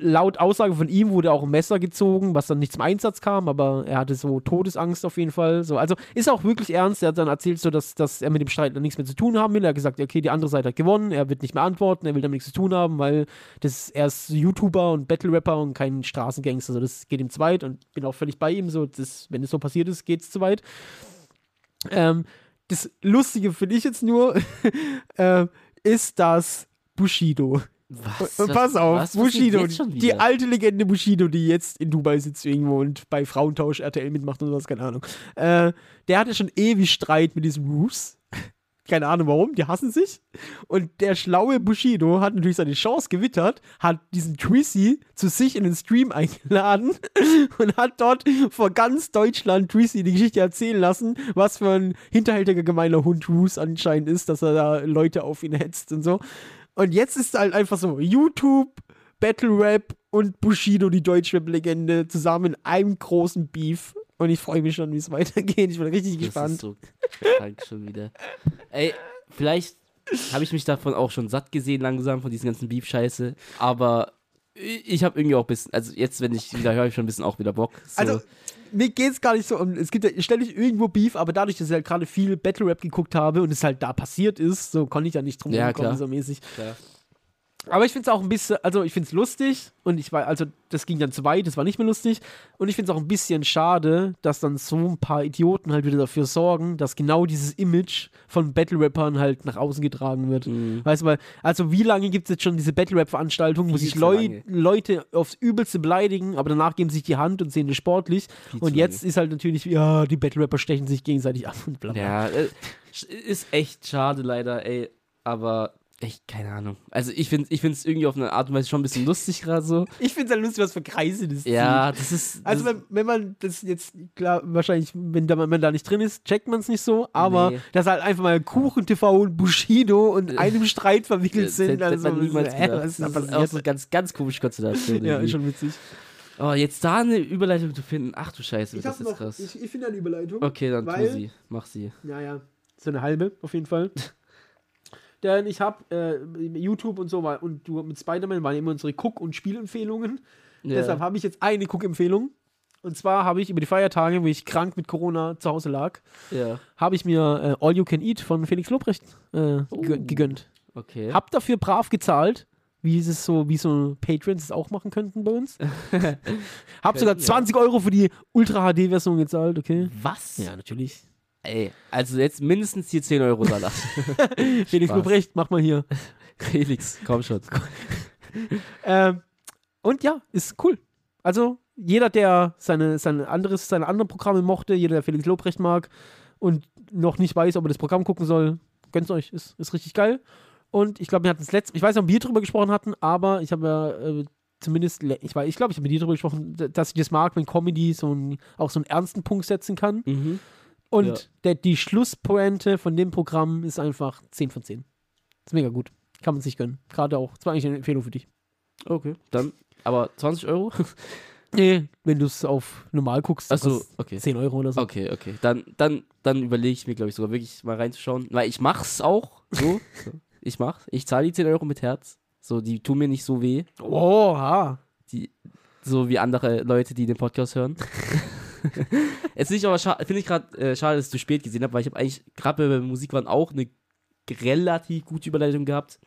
laut Aussage von ihm wurde auch ein Messer gezogen, was dann nicht zum Einsatz kam, aber er hatte so Todesangst auf jeden Fall. So, also ist auch wirklich ernst. Er hat dann erzählt, so, dass, dass er mit dem Streit nichts mehr zu tun haben will. Er hat gesagt, okay, die andere Seite hat gewonnen, er wird nicht mehr antworten, er will damit nichts zu tun haben, weil das, er ist YouTuber und Battle-Rapper und kein Straßengangster. Also das geht ihm zu weit und bin auch völlig bei ihm. So, das, wenn es so passiert ist, geht es zu weit. Ähm, das Lustige finde ich jetzt nur, [laughs] äh, ist, dass Bushido Was? und pass auf, was passiert Bushido, die alte Legende Bushido, die jetzt in Dubai sitzt irgendwo und bei Frauentausch RTL mitmacht und sowas, keine Ahnung. Äh, der hatte schon ewig Streit mit diesem Roos. [laughs] Keine Ahnung warum, die hassen sich. Und der schlaue Bushido hat natürlich seine Chance gewittert, hat diesen Treasy zu sich in den Stream [laughs] eingeladen und hat dort vor ganz Deutschland Treasy die Geschichte erzählen lassen, was für ein hinterhältiger gemeiner Hund Roos anscheinend ist, dass er da Leute auf ihn hetzt und so. Und jetzt ist halt einfach so YouTube, Battle Rap und Bushido, die Deutschrap-Legende, zusammen in einem großen Beef. Und ich freue mich schon, wie es [laughs] weitergeht. Ich bin richtig Das gespannt. ist so krank schon wieder. Ey, vielleicht habe ich mich davon auch schon satt gesehen langsam, von diesen ganzen Beef-Scheiße. Aber ich habe irgendwie auch ein bisschen, also jetzt, wenn ich wieder höre, ich schon ein bisschen auch wieder Bock. So. Also, mir geht's gar nicht so um. Es gibt ja ständig irgendwo Beef, aber dadurch, dass ich halt gerade viel Battle Rap geguckt habe und es halt da passiert ist, so konnte ich ja nicht drum Ja, kommen, so mäßig. Klar. Aber ich finde es auch ein bisschen, also ich finde es lustig und ich war, also das ging dann zu weit, das war nicht mehr lustig. Und ich finde es auch ein bisschen schade, dass dann so ein paar Idioten halt wieder dafür sorgen, dass genau dieses Image von Battle-Rappern halt nach außen getragen wird. Mhm. Weißt du, weil, also wie lange gibt es jetzt schon diese Battle-Rap-Veranstaltungen, wo Viel sich Leu lange. Leute aufs Übelste beleidigen, aber danach geben sich die Hand und sehen es sportlich. Viel Und jetzt ist halt natürlich, ja, die Battle-Rapper stechen sich gegenseitig ab und bla bla. Ja, äh, ist echt schade leider, ey. Aber echt, keine Ahnung. Also ich finde ich es irgendwie auf eine Art und Weise schon ein bisschen lustig gerade so. [laughs] Ich finde es halt lustig, was für Kreise das zieht. Ja, das ist. Also das, wenn, wenn man das jetzt, klar, wahrscheinlich, wenn, da, wenn man da nicht drin ist, checkt man es nicht so, aber Nee. dass halt einfach mal Kuchen TV und Bushido und einem Streit verwickelt das sind, hätte also man niemals gedacht. was ist da Das ist auch so ganz, ganz komische Konstellation. Ja, schon witzig. Oh, jetzt da eine Überleitung zu finden. Ach du Scheiße, das ist krass. ich, ich finde eine Überleitung. okay, dann tu weil- sie. Mach sie. Ja, ja, so eine halbe auf jeden Fall. [laughs] Denn ich habe äh, YouTube und so war, und du mit Spider-Man waren immer unsere Guck- und Spielempfehlungen. Ja. Deshalb habe ich jetzt eine Guck-Empfehlung. Und zwar habe ich über die Feiertage, wo ich krank mit Corona zu Hause lag, ja. habe ich mir äh, All You Can Eat von Felix Lobrecht äh, Oh. gegönnt. Okay. Hab dafür brav gezahlt, wie es so, wie so Patrons es auch machen könnten bei uns. [laughs] Hab sogar ja. 20 Euro für die Ultra HD-Version gezahlt, okay? Was? Ja, natürlich. Ey, also jetzt mindestens hier 10 Euro Salat. [laughs] [laughs] Felix. Lobrecht, mach mal hier. [laughs] Felix, komm schon. Ähm, und ja, ist cool. Also, jeder, der seine, seine, anderes, seine anderen Programme mochte, jeder, der Felix Lobrecht mag und noch nicht weiß, ob er das Programm gucken soll, gönnt's euch. Ist, ist richtig geil. Und ich glaube, wir hatten das letzte, ich weiß nicht, ob wir drüber gesprochen hatten, aber ich habe ja äh, zumindest, ich, weiß- ich glaube, ich habe mit dir drüber gesprochen, dass ich das mag, wenn Comedy so einen, auch so einen ernsten Punkt setzen kann. Mhm. Und Ja. der, die Schlusspointe von dem Programm ist einfach 10 von 10. Ist mega gut. Kann man sich gönnen. Gerade auch. Das war eigentlich eine Empfehlung für dich. Okay. Dann, aber 20 Euro? [laughs] Nee, wenn du es auf normal guckst, kostet okay. 10 Euro oder so. Okay, okay. Dann, dann, dann überlege ich mir, glaube ich, sogar wirklich mal reinzuschauen. Weil ich mach's auch so. [laughs] Ich mach's. Ich zahle die 10 Euro mit Herz. So, die tun mir nicht so weh. Oh, ha. Die, so wie andere Leute, die den Podcast hören. [laughs] [laughs] Jetzt nicht aber scha- finde ich gerade äh, schade, dass ich zu spät gesehen habe, weil ich habe eigentlich gerade bei Musik waren auch eine relativ gute Überleitung gehabt.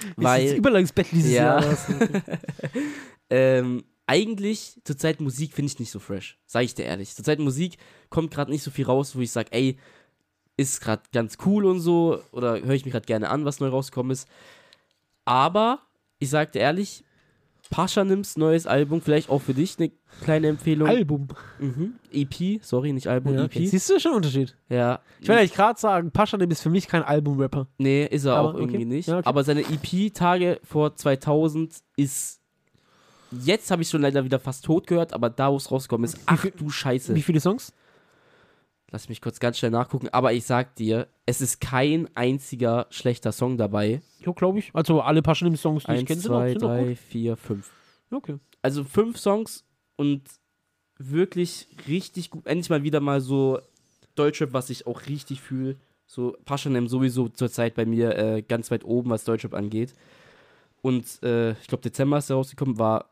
Ist das Weil Übergangsbett dieses Ja. Jahr. [laughs] ähm, eigentlich zurzeit Musik finde ich nicht so fresh, sage ich dir ehrlich. Zurzeit Musik kommt gerade nicht so viel raus, wo ich sage, ey, ist gerade ganz cool und so oder höre ich mir gerade gerne an, was neu rausgekommen ist. Aber ich sag dir ehrlich, Pascha nimmst neues Album, vielleicht auch für dich eine kleine Empfehlung. Album. Mhm. EP, sorry, nicht Album, Ja, EP. okay. Siehst du schon einen Unterschied? Ja. Ich will eigentlich gerade sagen, Paschanim ist für mich kein Album-Rapper. Nee, ist er Aber auch okay. irgendwie nicht. Ja, okay. Aber seine EP-Tage vor 2000 ist. Jetzt habe ich schon leider wieder fast tot gehört, aber da, wo es rausgekommen ist, ach viel- du Scheiße. Wie viele Songs? Lass mich kurz ganz schnell nachgucken. Aber ich sag dir, es ist kein einziger schlechter Song dabei. Ja, glaube ich. Also alle Paschanim-Songs, die ich Eins, kenne, sind, auch- zwei, sind drei, gut. vier, fünf. Okay. Also fünf Songs und wirklich richtig gut. Endlich mal wieder mal so Deutschrap, was ich auch richtig fühle. So Paschanem sowieso zurzeit bei mir äh, ganz weit oben, was Deutschrap angeht. Und äh, ich glaube, Dezember ist er rausgekommen, war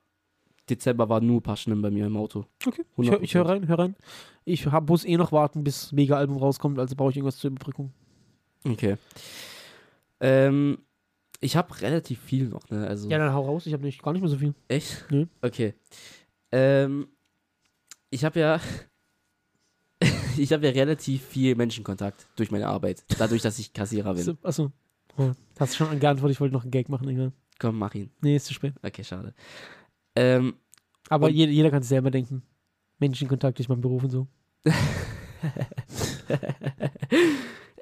Dezember war nur Paschnen bei mir im Auto. Okay, ich höre 100%. hör rein, hör rein. Ich hab, muss eh noch warten, bis Mega-Album rauskommt, also brauche ich irgendwas zur Überbrückung. Okay. Ähm, ich habe relativ viel noch, ne? Also, Ja, dann hau raus, ich habe nicht, gar nicht mehr so viel. echt? Nö. Okay. Ähm, ich habe ja. [laughs] ich habe ja relativ viel Menschenkontakt durch meine Arbeit. Dadurch, dass ich Kassierer bin. So, achso. Oh, hast du schon geantwortet, ich wollte noch einen Gag machen, egal. Komm, mach ihn. Nee, ist zu spät. Okay, schade. Ähm, Aber jeder, jeder kann sich selber denken. Menschenkontakt durch meinen Beruf und so. [laughs]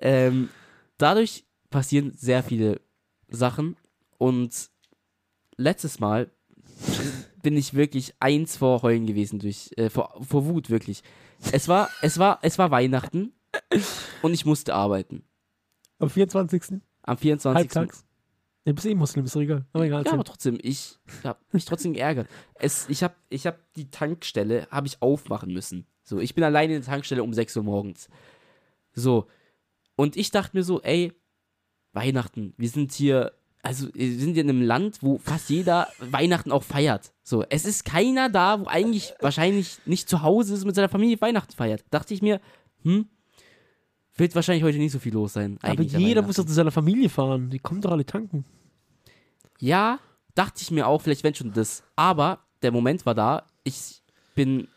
ähm, dadurch passieren sehr viele Sachen und letztes Mal bin ich wirklich eins vor Heulen gewesen durch äh, vor, vor Wut wirklich. Es war es war es war Weihnachten und ich musste arbeiten Am 24. am 24. halbtags. Du bist eh Muslim, ist doch egal. Aber egal. Ja, aber trotzdem, ich habe mich trotzdem geärgert. Es, ich habe ich hab die Tankstelle habe ich aufmachen müssen. So, ich bin alleine in der Tankstelle um 6 Uhr morgens. So. Und ich dachte mir so, ey, Weihnachten, wir sind hier, also wir sind hier in einem Land, wo fast jeder Weihnachten auch feiert. So, es ist keiner da, wo eigentlich wahrscheinlich nicht zu Hause ist, mit seiner Familie Weihnachten feiert. Dachte ich mir, hm, wird wahrscheinlich heute nicht so viel los sein. aber jeder muss doch zu seiner Familie fahren. Die kommen doch alle tanken. Ja, dachte ich mir auch, vielleicht wenn schon das. Aber der Moment war da, ich bin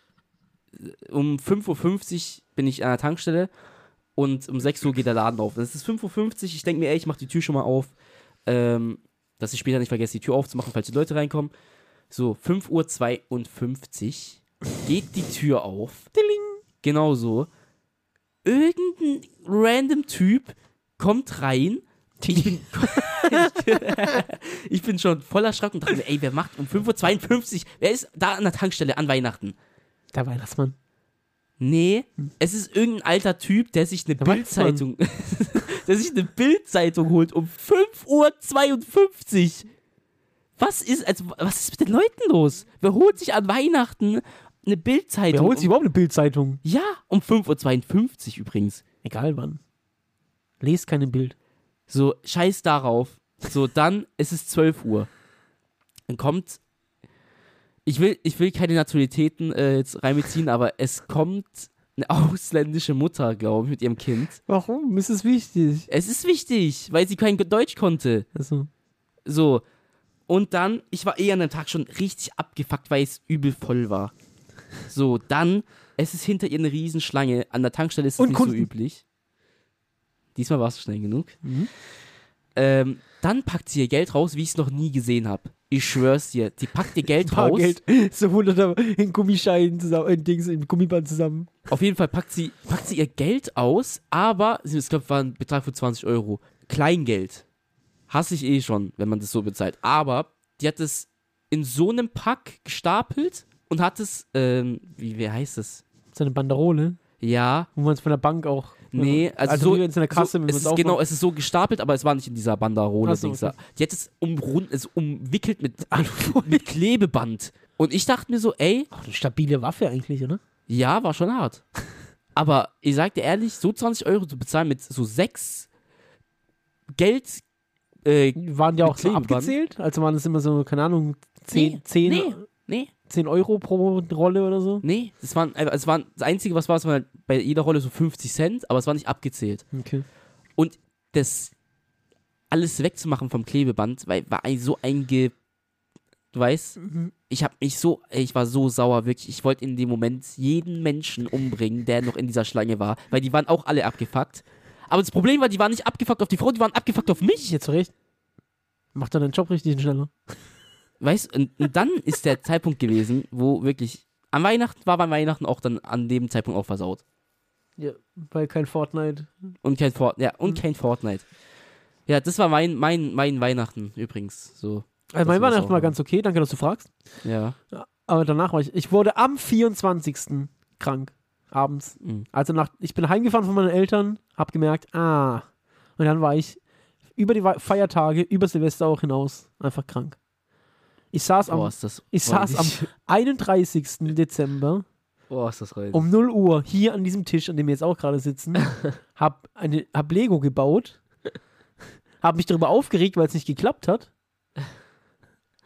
äh, um 5.50 Uhr bin ich an der Tankstelle und um 6 Uhr geht der Laden auf. Das ist 5.50 Uhr, ich denke mir, ey, ich mach die Tür schon mal auf, ähm, dass ich später nicht vergesse, die Tür aufzumachen, falls die Leute reinkommen. So, 5.52 Uhr geht die Tür auf. Genau so. Irgendein random Typ kommt rein. Ich [laughs] bin, ich bin schon voll erschrocken und dachte mir, ey, wer macht um 5.52 Uhr, wer ist da an der Tankstelle an Weihnachten? Der Weihnachtsmann. Nee, es ist irgendein alter Typ, der sich eine. Bildzeitung, [laughs] der sich eine Bildzeitung holt um 5.52 Uhr. Was ist, also, was ist mit den Leuten los? Wer holt sich an Weihnachten eine Wer Bildzeitung? holt sich überhaupt eine Bildzeitung? Ja, um 5.52 Uhr übrigens. Egal wann. Lest keine Bild. So, scheiß darauf. So, dann ist es 12 Uhr. Dann kommt. Ich will, ich will keine Nationalitäten äh, jetzt reinbeziehen, aber es kommt eine ausländische Mutter, glaube ich, mit ihrem Kind. Warum? Ist es wichtig? Es ist wichtig, weil sie kein Deutsch konnte. Also, So. Und dann, ich war eh an dem Tag schon richtig abgefuckt, weil es übel voll war. So, dann, es ist hinter ihr eine Riesenschlange. An der Tankstelle ist es Und nicht Kunden. so üblich. Diesmal war es schnell genug. Mhm. Ähm, dann packt sie ihr Geld raus, wie ich es noch nie gesehen habe. Ich schwör's dir. Die packt ihr Geld [laughs] raus. Bargeld. So hundert in Gummischeinen zusammen, in Dings, in Gummiband zusammen. Auf jeden Fall packt sie, packt sie ihr Geld aus, aber ich glaube, war ein Betrag von 20 Euro. Kleingeld. Hasse ich eh schon, wenn man das so bezahlt. Aber die hat es in so einem Pack gestapelt und hat es, ähm, wie, wie heißt es? So eine Banderole, Ja, wo man es von der Bank auch. Nee, also, also so, in einer Kasse, so, es ist, genau, es ist so gestapelt, aber es war nicht in dieser Banderole. So, okay. Die hat es umrund, es umwickelt mit, mit [laughs] Klebeband. Und ich dachte mir so, ey, Ach, eine stabile Waffe eigentlich, oder? Ja, war schon hart. [laughs] Aber ich sag dir ehrlich, so 20 Euro zu bezahlen mit so sechs Geld. Äh, Waren die auch so abgezählt? Also waren das immer so, keine Ahnung, 10, Nee, 10, nee. nee, 10 Euro pro Rolle oder so? nee. Das waren, also es waren, das Einzige, was war, es waren halt bei jeder Rolle so 50 Cent, aber es war nicht abgezählt. Okay. Und das alles wegzumachen vom Klebeband, weil war so ein Ge. Du weißt, Mhm. ich hab mich so, ich war so sauer, wirklich. Ich wollte in dem Moment jeden Menschen umbringen, der noch in dieser Schlange war, weil die waren auch alle abgefuckt. Aber das Problem war, die waren nicht abgefuckt auf die Frau, die waren abgefuckt auf mich. Jetzt zurecht. Macht dann deinen Job richtig schneller. Weißt und, und dann ist der Zeitpunkt gewesen, wo wirklich. An Weihnachten war bei Weihnachten auch dann an dem Zeitpunkt auch versaut. Ja, weil kein Fortnite. Und kein Fort, ja, und Mhm. kein Fortnite. Ja, das war mein, mein, mein Weihnachten übrigens. So, Also mein Weihnachten war ganz okay, danke, dass du fragst. ja. Aber danach war ich, ich wurde am 24. krank, abends. Mhm. Also nach, ich bin heimgefahren von meinen Eltern, hab gemerkt, ah. Und dann war ich über die Feiertage, über Silvester auch hinaus, einfach krank. Ich saß am, Boah, ich saß am räudig. [laughs] 31. Dezember Boah, um 0 Uhr hier an diesem Tisch, an dem wir jetzt auch gerade sitzen, [laughs] hab, eine, hab Lego gebaut, hab mich darüber aufgeregt, weil es nicht geklappt hat.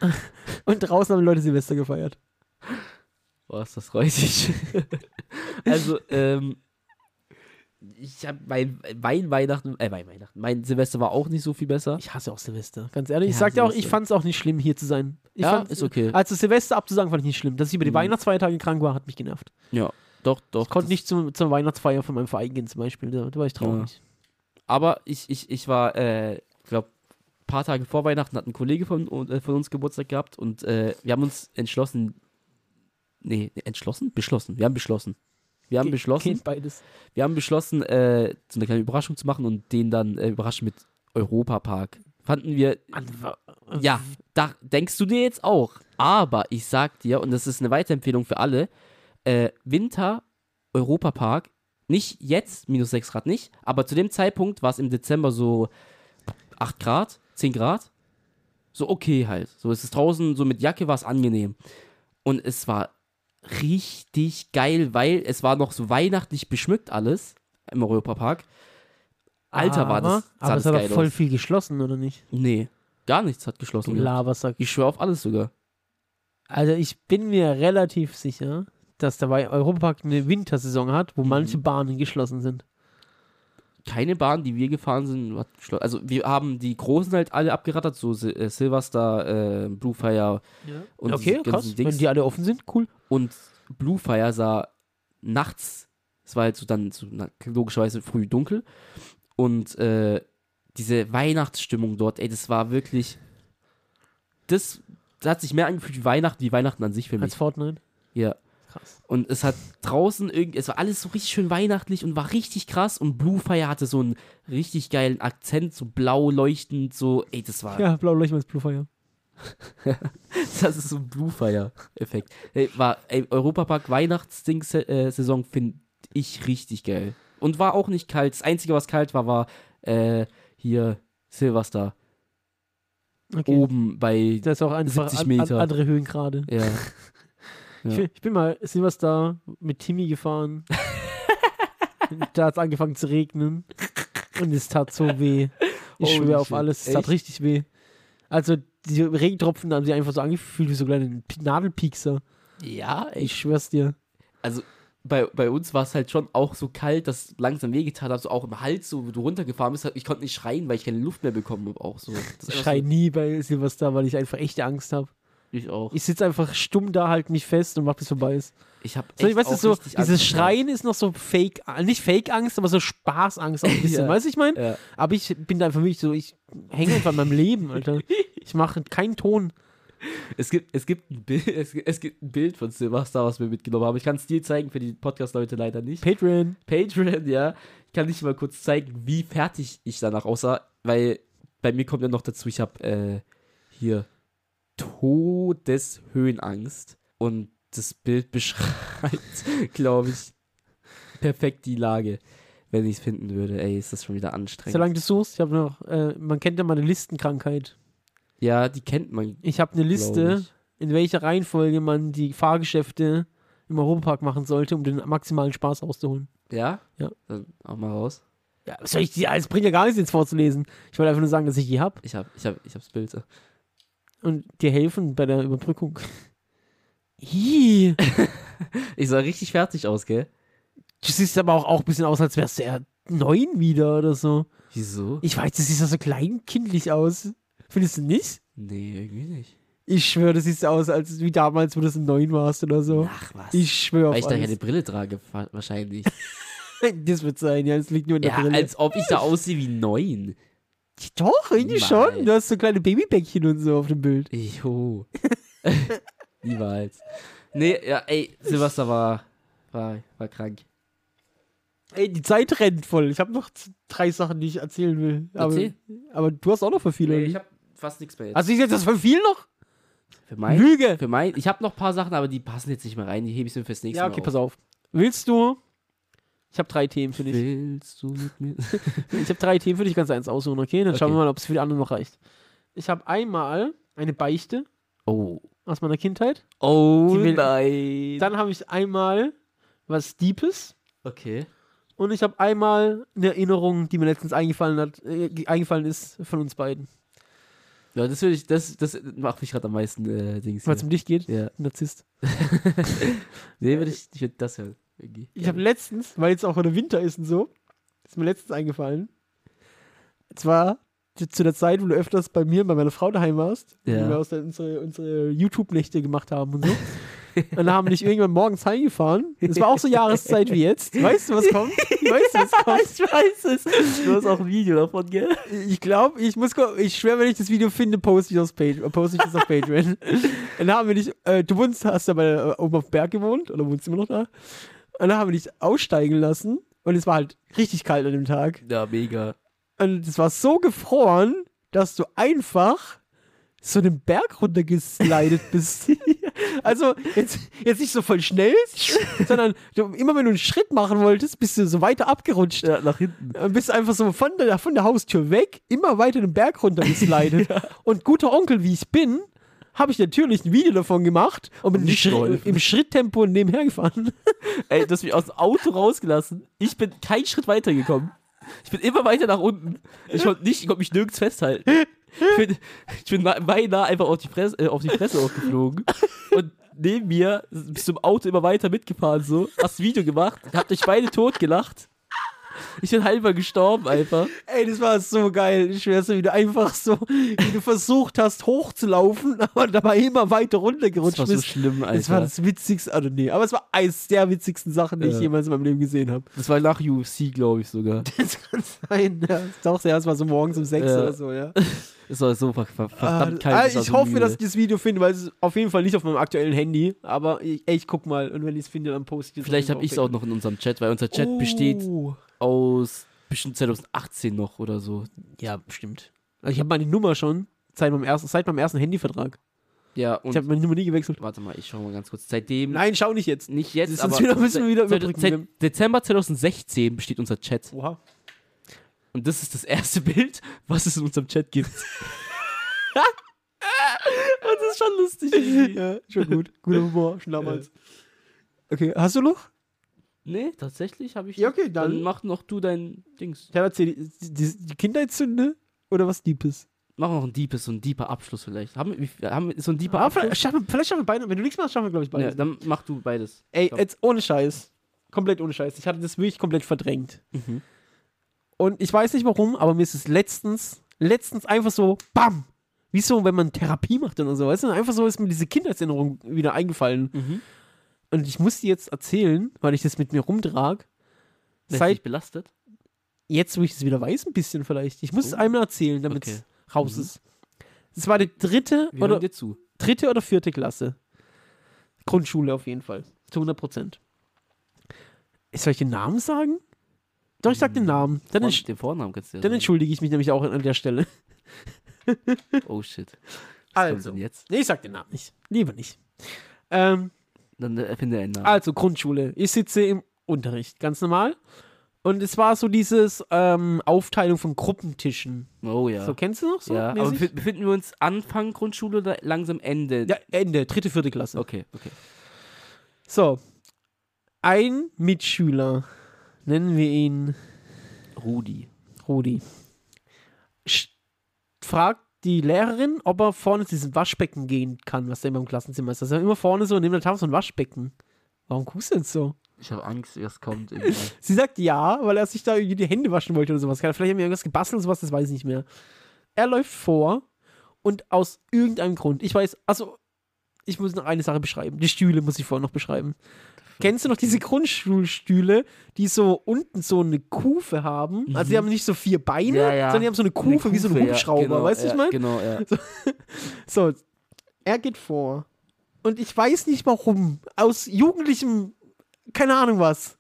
[laughs] Und draußen haben Leute Silvester gefeiert. Boah, ist das räudig. also, ähm, ich habe mein, mein Weihnachten, äh, mein Weihnachten, mein Silvester war auch nicht so viel besser. Ich hasse auch Silvester. Ganz ehrlich. Ich Ja, sag dir auch, ich fand es auch nicht schlimm, hier zu sein. Ich ja, ist okay. Also Silvester abzusagen, fand ich nicht schlimm. Dass ich über die Mhm. Weihnachtsfeiertage krank war, hat mich genervt. Ja, doch, doch. Ich konnte nicht zum, zur Weihnachtsfeier von meinem Verein gehen, zum Beispiel. Da, da war ich traurig. Aber ich, ich, ich war, äh, glaube, ein paar Tage vor Weihnachten hat ein Kollege von, äh, von uns Geburtstag gehabt und äh, wir haben uns entschlossen, nee, entschlossen? Beschlossen. Wir haben beschlossen. Wir haben Ge- beschlossen, wir haben beschlossen, äh, so eine kleine Überraschung zu machen und den dann äh, überraschen mit Europapark. Fanden wir, ja, da denkst du dir jetzt auch. Aber ich sag dir, und das ist eine Weiterempfehlung für alle, äh, Winter Europapark, nicht jetzt, minus 6 Grad nicht, aber zu dem Zeitpunkt war es im Dezember so 8 Grad, 10 Grad. So okay halt. So ist es draußen, so mit Jacke war es angenehm. Und es war richtig geil, weil es war noch so weihnachtlich beschmückt alles im Europapark. Alter, war das, sah Aber das es hat doch voll aus. viel geschlossen, oder nicht? Nee, gar nichts hat Du geschlossen. Labersack. Ich schwöre auf alles sogar. Also ich bin mir relativ sicher, dass der Europapark eine Wintersaison hat, wo Mhm. manche Bahnen geschlossen sind. Keine Bahn, die wir gefahren sind, hat geschlossen. Also wir haben die großen halt alle abgerattert, so Sil äh, Silverstar, äh, Bluefire und okay, krass. Dings. Wenn die alle offen sind, cool. Und Bluefire sah nachts, es war halt so dann so, na, logischerweise früh dunkel. Und äh, diese Weihnachtsstimmung dort, ey, das war wirklich. Das, das hat sich mehr angefühlt wie Weihnachten, wie Weihnachten an sich für mich. Als Fortnite. Ja. Krass. Und es hat draußen irgendwie, es war alles so richtig schön weihnachtlich und war richtig krass. Und Bluefire hatte so einen richtig geilen Akzent, so blau leuchtend, so, ey, das war, Ja, blau leuchtend als Bluefire. [laughs] das ist so ein Bluefire-Effekt. Ey, war, ey, Europapark Weihnachtsding-Saison finde ich richtig geil. Und war auch nicht kalt. Das Einzige, was kalt war, war äh, hier Silverstar. Okay. Oben bei, Das ist auch einfach 70 an, Meter. An, andere Höhengrade. ja. [laughs] Ich, Ja. bin- ich bin mal Silvester mit Timmy gefahren. [laughs] da hat es angefangen zu regnen. Und es tat so weh. Ich Holy schwöre auf shit. alles, es tat richtig weh. Also, diese Regentropfen haben sich einfach so angefühlt wie so kleine Nadelpiekser. Ja, ey. Ich schwör's dir. also bei, bei uns war es halt schon auch so kalt, dass langsam wehgetan hat, so auch im Hals, so wo du runtergefahren bist. Ich konnte nicht schreien, weil ich keine Luft mehr bekommen habe. Auch so. Ich einfach schrei nie bei Silvester, weil ich einfach echte Angst habe. Ich auch. Ich sitze einfach stumm da, halt mich fest und mach bis vorbei ist. Ich habe So, ich weiß, auch es so, dieses. Schreien ist noch so Fake, nicht Fake-Angst, aber so Spaßangst auch ein bisschen. [laughs] Ja. Weißt du, ich meine? Ja. Aber ich bin da einfach wirklich so, ich hänge einfach in meinem Leben, Alter. Ich mache keinen Ton. Es gibt, es, gibt ein Bild, [laughs] es, gibt- es gibt ein Bild von Silvester, was wir mitgenommen haben. Ich kann es dir zeigen, für die Podcast-Leute leider nicht. Patreon. Patreon, ja. Ich kann nicht mal kurz zeigen, wie fertig ich danach aussah, weil bei mir kommt ja noch dazu, ich habe äh, hier Todeshöhenangst und das Bild [laughs] beschreibt, glaube ich, perfekt die Lage, wenn ich es finden würde. Ey, ist das schon wieder anstrengend. Solange du suchst, ich habe noch, äh, man kennt ja meine Listenkrankheit. ja, die kennt man. Ich habe eine Liste, in welcher Reihenfolge man die Fahrgeschäfte im Europapark machen sollte, um den maximalen Spaß rauszuholen. Ja? Ja. Dann auch mal raus. Ja, was soll ich dir? Es bringt ja gar nichts jetzt vorzulesen. Ich wollte einfach nur sagen, dass ich die habe Ich hab, ich hab, ich hab's Bild. Und dir helfen bei der Überbrückung. [laughs] Ih, [laughs] Ich sah richtig fertig aus, gell? du siehst aber auch, auch ein bisschen aus, als wärst du ja neun wieder oder so. Wieso? Ich weiß, du siehst ja so kleinkindlich aus. Findest du nicht? Nee, irgendwie nicht. Ich schwöre, du siehst aus, als wie damals, wo du so neun warst oder so. Ach was. Ich schwöre Weil ich da keine Brille trage, wahrscheinlich. [laughs] Das wird sein, ja, es liegt nur in der ja, Brille. als ob ich da aussehe wie neun. Doch, irgendwie Niemals. schon. Du hast so kleine Babybäckchen und so auf dem Bild. Jo. [laughs] Niemals. Nee, ja, ey, Silvester war, war, war krank. Ey, die Zeit rennt voll. Ich habe noch drei Sachen, die ich erzählen will. Aber, Erzähl. aber du hast auch noch für viele. Nee, ich hab fast nichts mehr jetzt. hast du jetzt das für viel noch? für mein, Lüge. für mein, ich habe noch ein paar Sachen, aber die passen jetzt nicht mehr rein. Die hebe ich mir fürs nächste Ja, Mal okay, auf. pass auf. Willst du? Ich habe drei Themen für dich. Willst du mit mir? [laughs] Ich habe drei Themen für dich, kannst du eins aussuchen, okay? Dann schauen Okay. wir mal, ob es für die anderen noch reicht. Ich habe einmal eine Beichte Oh. aus meiner Kindheit. Oh nein. Dann habe ich einmal was Deepes. okay. Und ich habe einmal eine Erinnerung, die mir letztens eingefallen hat, äh, eingefallen ist von uns beiden. Ja, das würde ich, das, das macht mich gerade am meisten äh, Dings. Weil es um dich geht. Ja. Narzisst. [laughs] nee, würde ich, ich würde das hören. Ich habe letztens, weil jetzt auch wieder Winter ist und so, ist mir letztens eingefallen. Zwar zu der Zeit, wo du öfters bei mir, bei meiner Frau daheim warst, Ja. wo wir aus der, unsere, unsere YouTube-Nächte gemacht haben und so. und da haben wir dich irgendwann morgens heimgefahren. Das war auch so Jahreszeit wie jetzt. Weißt du, was kommt? Weißt du, was kommt? [laughs] ich weiß es. Du hast auch ein Video davon, gell? Ich glaube, ich muss ich schwöre, wenn ich das Video finde, poste ich das, Page, poste ich das auf Patreon. [laughs] dann haben wir dich, äh, du wohnst, hast ja bei, äh, oben auf dem Berg gewohnt, oder wohnst immer noch da? Und dann haben wir dich aussteigen lassen und es war halt richtig kalt an dem Tag. Ja, mega. Und es war so gefroren, dass du einfach so den Berg runtergeslidet bist. [laughs] also jetzt, jetzt nicht so voll schnell, sondern du, immer wenn du einen Schritt machen wolltest, bist du so weiter abgerutscht. Ja, nach hinten. Und bist einfach so von der, von der Haustür weg, immer weiter den Berg runter geslidet. [laughs] Und guter Onkel, wie ich bin, habe ich natürlich ein Video davon gemacht und bin geholfen. im Schritttempo nebenher gefahren. [laughs] Ey, du hast mich aus dem Auto rausgelassen. Ich bin keinen Schritt weitergekommen. Ich bin immer weiter nach unten. Ich konnte nicht, ich konnte mich nirgends festhalten. Ich bin, ich bin na- beinahe einfach auf die, Fresse, äh, auf die Fresse aufgeflogen. Und neben mir bist du im Auto immer weiter mitgefahren, so. Hast ein Video gemacht, habt euch beide tot gelacht. Ich bin halber gestorben einfach. Ey, das war so geil. Ich schwör's dir, wie du einfach so, wie du versucht hast, hochzulaufen, [laughs] aber dabei immer weiter Das runtergerutscht war so bist. schlimm, Alter. Das war das witzigste, also nee, aber es war eines der witzigsten Sachen, die ich Ja. jemals in meinem Leben gesehen habe. Das war nach UFC, glaube ich sogar. [laughs] Das kann sein, ja. Das auch sehr, es war so morgens um sechs Ja. oder so, ja. [laughs] Das war so Ah, verdammt kalt. ah, das war ich so hoffe, müde. dass ich das Video finde, weil es ist auf jeden Fall nicht auf meinem aktuellen Handy, aber ich, ey, ich guck mal und wenn ich es finde, dann poste ich es. Vielleicht habe ich es auch noch in unserem Chat, weil unser Chat besteht Oh. Aus bestimmt 2018 noch oder so. Ja, bestimmt. Also ich habe meine Nummer schon seit meinem ersten, seit meinem ersten Handyvertrag. Ja, Ich und habe meine Nummer nie gewechselt. warte mal, ich schau mal ganz kurz. Seitdem, Nein, schau nicht jetzt. nicht jetzt, aber wieder müssen wir wieder seit, seit Dezember 2016 besteht unser Chat. Oha. Und das ist das erste [laughs] Bild, was es in unserem Chat gibt. Und [laughs] das ist schon lustig. irgendwie. Ja, schon gut. Guter Humor, schon damals. Okay, hast du noch? Nee, tatsächlich habe ich. Ja, okay, dann, dann- mach noch du dein Dings. Ja, erzähl, die, die, die Kindheitssünde oder was Deepes? Mach noch ein deepes, so ein deeper Abschluss vielleicht. Haben wir, haben wir so ein deeper Ah, Abschluss? vielleicht, schaffen, vielleicht schaffen wir beide. Wenn du nichts machst, schaffen wir, glaube ich, beide. Ja, dann mach du beides. Ey, Komm. jetzt ohne Scheiß. Komplett ohne Scheiß. Ich hatte das wirklich komplett verdrängt. Mhm. Und ich weiß nicht warum, aber mir ist es letztens, letztens einfach so, bam! Wie so, wenn man Therapie macht oder so, weißt du? Einfach so ist mir diese Kindheitserinnerung wieder eingefallen. Mhm. Und ich muss die jetzt erzählen, weil ich das mit mir rumtrag. Seit belastet? jetzt, wo ich es wieder weiß, ein bisschen vielleicht. Ich muss es Oh. einmal erzählen, damit es Okay. raus Mhm. ist. Es war die dritte Wir oder dir dritte oder vierte Klasse. Grundschule auf jeden Fall. Zu 100 Prozent. Soll ich den Namen sagen? Doch, ich sag den Namen. Dann, entsch den Vornamen kannst du ja dann sagen. entschuldige ich mich nämlich auch an der Stelle. Oh shit. Was Also. jetzt? Nee, ich sag den Namen nicht. Lieber nicht. Ähm, Dann äh, erfinde einen Namen. also, Grundschule. Ich sitze im Unterricht, ganz normal. Und es war so dieses ähm, Aufteilung von Gruppentischen. oh ja. So, kennst du noch so? ja, aber mäßig? befi- befinden wir uns Anfang Grundschule oder langsam Ende? ja, Ende, dritte, vierte Klasse. Okay, okay. So. Ein Mitschüler, nennen wir ihn Rudi. Rudi, sch- fragt die Lehrerin, ob er vorne zu diesem Waschbecken gehen kann, was da immer im Klassenzimmer ist. Also immer vorne so neben der Tafel so ein Waschbecken. Warum guckst du denn so? Ich habe Angst, was kommt. [laughs] irgendwie. Sie sagt ja, weil er sich da irgendwie die Hände waschen wollte oder sowas. Vielleicht haben wir irgendwas gebastelt oder sowas, das weiß ich nicht mehr. Er läuft vor und aus irgendeinem Grund, ich weiß, also ich muss noch eine Sache beschreiben. Die Stühle muss ich vorher noch beschreiben. Kennst du noch diese Grundschulstühle, die so unten so eine Kufe haben? Also die haben nicht so vier Beine, Mhm. Ja, ja. sondern die haben so eine Kufe, wie so ein Kufe, Hubschrauber. Ja, genau, weißt du, ich meine? Genau, ja. [laughs] So, er geht vor. Und ich weiß nicht warum. Aus jugendlichem, keine Ahnung was,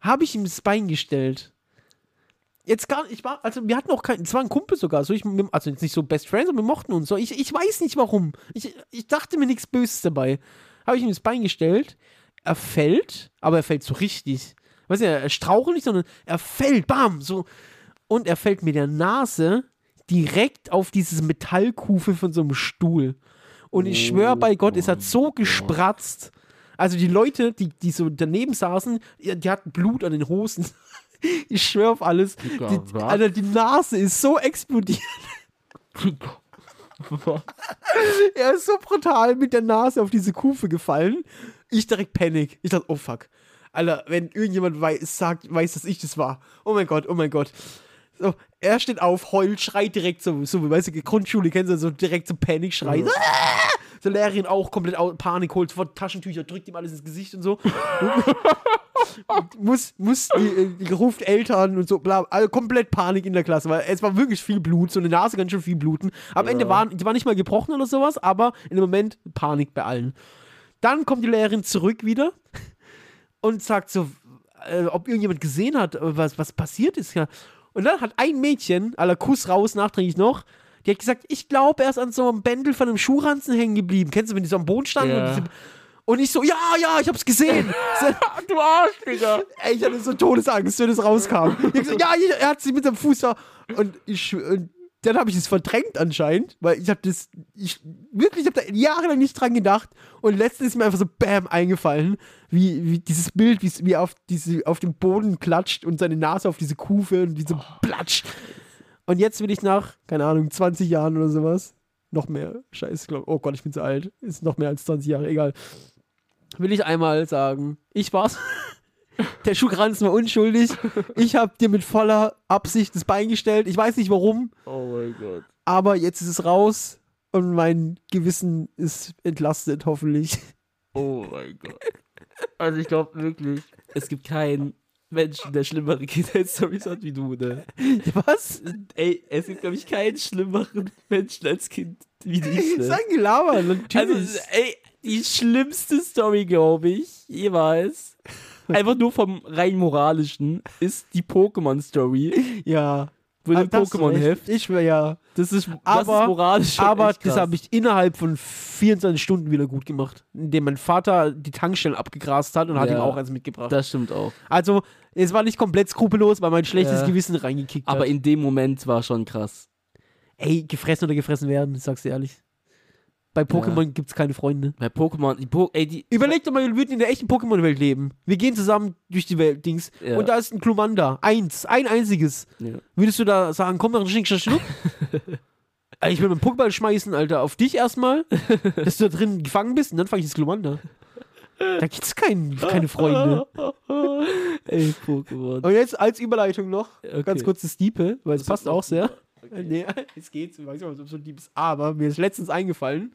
habe ich ihm das Bein gestellt. Jetzt gar ich war, also wir hatten auch keinen, es war ein Kumpel sogar, so ich, also jetzt nicht so Best Friends, aber wir mochten uns so. Ich, ich weiß nicht warum. Ich, ich dachte mir nichts Böses dabei. Habe ich ihm das Bein gestellt. Er fällt, aber er fällt so richtig. Weißt du, er strauchelt nicht, sondern er fällt, bam, so. Und er fällt mit der Nase direkt auf dieses Metallkufe von so einem Stuhl. Und ich schwöre bei Gott, es hat so gespratzt. Also die Leute, die, die so daneben saßen, die hatten Blut an den Hosen. [laughs] Ich schwöre auf alles. Die? Alter, die Nase ist so explodiert. [laughs] [laughs] er ist so brutal mit der Nase auf diese Kufe gefallen. Ich direkt Panik. Ich dachte, oh fuck. Alter, wenn irgendjemand weiß, sagt, weiß, dass ich das war. Oh mein Gott, oh mein Gott. So, er steht auf, heult, schreit direkt so, so weißt du, Grundschule kennst du, so direkt so Panikschrei. So, "Ah!" so Lehrerin auch komplett au- Panik, holt sofort Taschentücher, drückt ihm alles ins Gesicht und so. Und [laughs] muss, muss, die, die ruft Eltern und so, bla, also komplett Panik in der Klasse, weil es war wirklich viel Blut, so eine Nase ganz schön viel bluten. Am Ende war, die war nicht mal gebrochen oder sowas, aber in dem Moment Panik bei allen. Dann kommt die Lehrerin zurück wieder und sagt so, äh, ob irgendjemand gesehen hat, äh, was, was passiert ist. Ja. Und dann hat ein Mädchen, aller Kuss raus, nachträglich noch, die hat gesagt, ich glaube, er ist an so einem Bändel von einem Schuhranzen hängen geblieben. Kennst du, wenn die so am Boden standen? Ja. Und, und ich so, ja, ja, ich hab's gesehen. so, [laughs] du Arsch, Digga. ey, ich hatte so Todesangst, wenn das rauskam. [laughs] Ich hab gesagt, ja, er hat sie mit seinem Fuß da. Und ich, und dann habe ich es verdrängt anscheinend, weil ich habe das, ich wirklich, ich habe da jahrelang nicht dran gedacht. Und letztens ist mir einfach so Bam eingefallen, wie, wie dieses Bild, wie, wie auf, diese, auf dem Boden klatscht und seine Nase auf diese Kufe und wie so platsch. Und jetzt will ich nach, keine Ahnung, 20 Jahren oder sowas, noch mehr, scheiße, glaub, oh Gott, ich bin zu alt, ist noch mehr als 20 Jahre, egal. Will ich einmal sagen, ich war's. [laughs] Der Schuhkranz war unschuldig. Ich habe dir mit voller Absicht das Bein gestellt. Ich weiß nicht warum, Oh mein Gott. aber jetzt ist es raus und mein Gewissen ist entlastet, hoffentlich. Oh mein Gott. Also ich glaube wirklich, es gibt keinen Menschen, der schlimmere Kindheitsstories hat wie du, ne? [laughs] Was? Ey, es gibt, glaube ich, keinen schlimmeren Menschen als Kind wie dich, ne? ein Gelaber, natürlich. Also, ey, die schlimmste Story, glaube ich, jeweils, [laughs] einfach nur vom rein moralischen, ist die Pokémon-Story. ja. Wo Ah, das ist Pokémon-Heft. Ich wäre ja. Das ist, das Aber- ist moralisch. Aber das habe ich innerhalb von 24 Stunden wieder gut gemacht. Indem mein Vater die Tankstellen abgegrast hat und hat Ja. ihm auch eins mitgebracht. Das stimmt auch. also, es war nicht komplett skrupellos, weil mein schlechtes Ja. Gewissen reingekickt Aber hat. in dem Moment war schon krass. Ey, gefressen oder gefressen werden, sag's dir ehrlich. Bei Pokémon gibt's keine Freunde. Bei Pokémon, die po ey, die. Überleg doch mal, wir würden in der echten Pokémon-Welt leben. Wir gehen zusammen durch die Welt, Dings. Ja. Und da ist ein Glumanda. Eins. Ein einziges. Ja. Würdest du da sagen, komm, schnick, schnack, schnuck? [laughs] Ich will meinen Pokéball schmeißen, Alter, auf dich erstmal, dass du da drin gefangen bist und dann fange ich das Glumanda. Da gibt's kein, keine Freunde. [laughs] ey, Pokémon. Und jetzt als Überleitung noch, Okay. ganz kurz das Diepe, weil es passt auch auch sehr. Nee, [laughs] es geht, ich weiß nicht, ob es so deep ist, aber mir ist letztens eingefallen,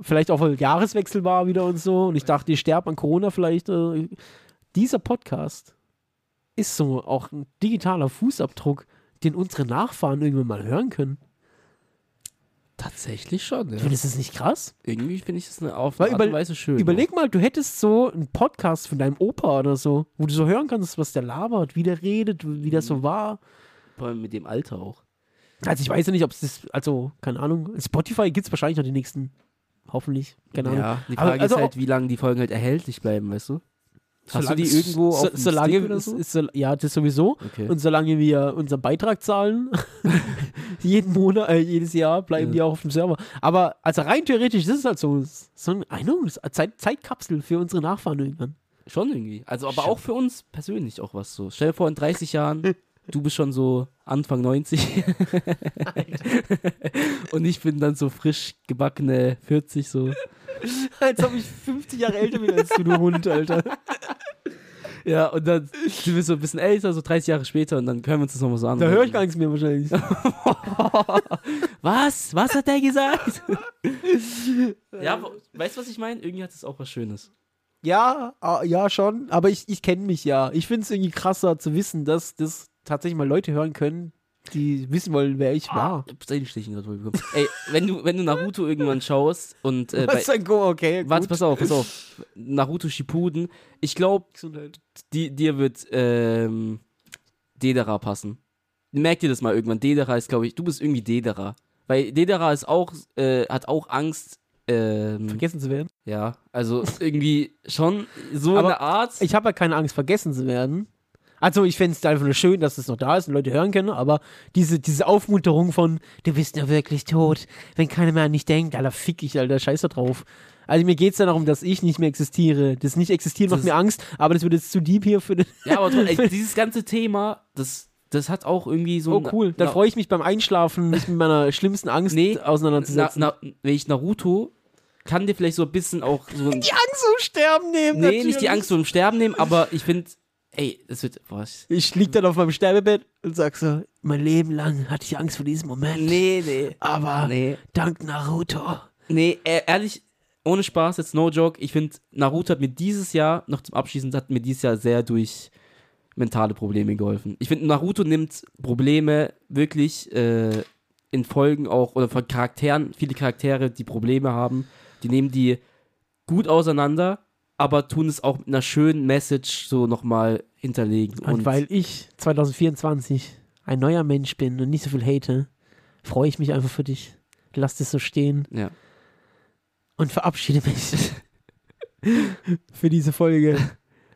vielleicht auch weil Jahreswechsel war wieder und so und ich dachte, ich sterbe an Corona vielleicht. Äh, dieser Podcast ist so auch ein digitaler Fußabdruck, den unsere Nachfahren irgendwann mal hören können. Tatsächlich schon, ja. Findest du das nicht krass? Irgendwie finde ich das eine auf Weil Art und Weise schön. Überleg mal, du hättest so einen Podcast von deinem Opa oder so, wo du so hören kannst, was der labert, wie der redet, wie das so war. Vor allem mit dem Alter auch. Also ich weiß ja nicht, ob es das, also keine Ahnung, Spotify gibt es wahrscheinlich noch die nächsten, hoffentlich, keine Ahnung. Ja, die Aber Frage also ist halt, wie lange die Folgen halt erhältlich bleiben, weißt du? Hast Solange- du die irgendwo so, auf dem solange es- so? es- Ja, das sowieso. Okay. Und solange wir unseren Beitrag zahlen, [laughs] [laughs] jeden Monat, äh, jedes Jahr bleiben Ja. die auch auf dem Server. Aber also rein theoretisch, ist halt so, so Ahnung, eine Zeit, Zeitkapsel für unsere Nachfahren irgendwann. Schon irgendwie. Also, aber Schon. auch für uns persönlich auch was so. Stell dir vor, in 30 Jahren, [laughs] du bist schon so Anfang 90. Und ich bin dann so frisch gebackene 40 so. Als ob ich 50 Jahre älter bin als du, du Hund, Alter. Ja, und dann sind wir so ein bisschen älter, so 30 Jahre später und dann können wir uns das nochmal so an. Da höre ich gar nichts mehr wahrscheinlich. [laughs] Was? Was hat der gesagt? ja, weißt du, was ich meine? Irgendwie hat es auch was Schönes. Ja, ah, ja schon, aber ich, ich kenne mich ja. Ich finde es irgendwie krasser zu wissen, dass das tatsächlich mal Leute hören können, die wissen wollen, wer ich war. Ich hab Seitenstechen gerade. Ey, wenn du, wenn du Naruto irgendwann schaust und äh, bei, Was ein Go, okay. Warte, pass auf, pass auf. Naruto Shippuden. Ich glaube, dir wird ähm, Dedera passen. Merk dir das mal irgendwann. Dedera ist, glaube ich, du bist irgendwie Dedera. Weil Dedera ist auch, äh, hat auch Angst. Ähm, Vergessen zu werden. ja, also irgendwie schon so Aber eine Art. Ich habe ja keine Angst, vergessen zu werden. Also, ich fände es einfach nur schön, dass es noch da ist und Leute hören können, aber diese, diese Aufmunterung von, du bist ja wirklich tot, wenn keiner mehr an dich denkt, Alter, fick ich, Alter, scheiß da drauf. Also, mir geht es ja darum, dass ich nicht mehr existiere. Das nicht existieren macht Das- mir Angst, aber das wird jetzt zu deep hier für den. ja, aber trotzdem, [laughs] ey, dieses ganze Thema, das das hat auch irgendwie so Oh, cool. Dann na- freue ich mich beim Einschlafen, mich mit meiner schlimmsten Angst Nee, na, auseinanderzusetzen. na, wenn ich Naruto kann dir vielleicht so ein bisschen auch so ein, die Angst um Sterben nehmen. Nee, nicht die natürlich. Angst dem Sterben nehmen, aber ich finde, ey, es wird, ich, Ich lieg dann auf meinem Sterbebett und sag so, mein Leben lang hatte ich Angst vor diesem Moment. nee, nee, Aber nee, dank Naruto. nee, e- ehrlich, ohne Spaß, jetzt no joke, ich finde, Naruto hat mir dieses Jahr, noch zum Abschließen, hat mir dieses Jahr sehr durch mentale Probleme geholfen. Ich finde, Naruto nimmt Probleme wirklich äh, in Folgen auch, oder von Charakteren, viele Charaktere, die Probleme haben, die nehmen die gut auseinander, aber tun es auch mit einer schönen Message so nochmal hinterlegen. Und, weil ich 2024 ein neuer Mensch bin und nicht so viel hate, freue ich mich einfach für dich. Lass das so stehen ja. und verabschiede mich [laughs] für diese Folge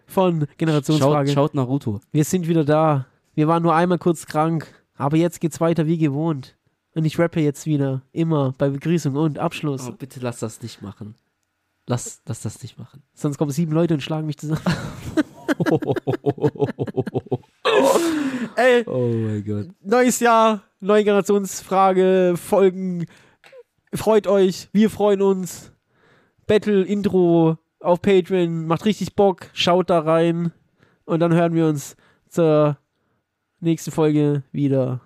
von Schaut, Generationsfrage. schaut Naruto. Wir sind wieder da. Wir waren nur einmal kurz krank, aber jetzt geht's weiter wie gewohnt. Und ich rappe jetzt wieder, immer bei Begrüßung und Abschluss. Oh, bitte lass das nicht machen. Lass, lass das nicht machen. Sonst kommen sieben Leute und schlagen mich zusammen. [laughs] Ey, oh mein Gott. neues Jahr, neue Generationsfrage, Folgen. Freut euch, wir freuen uns. Battle, Intro auf Patreon, macht richtig Bock, schaut da rein. Und dann hören wir uns zur nächsten Folge wieder.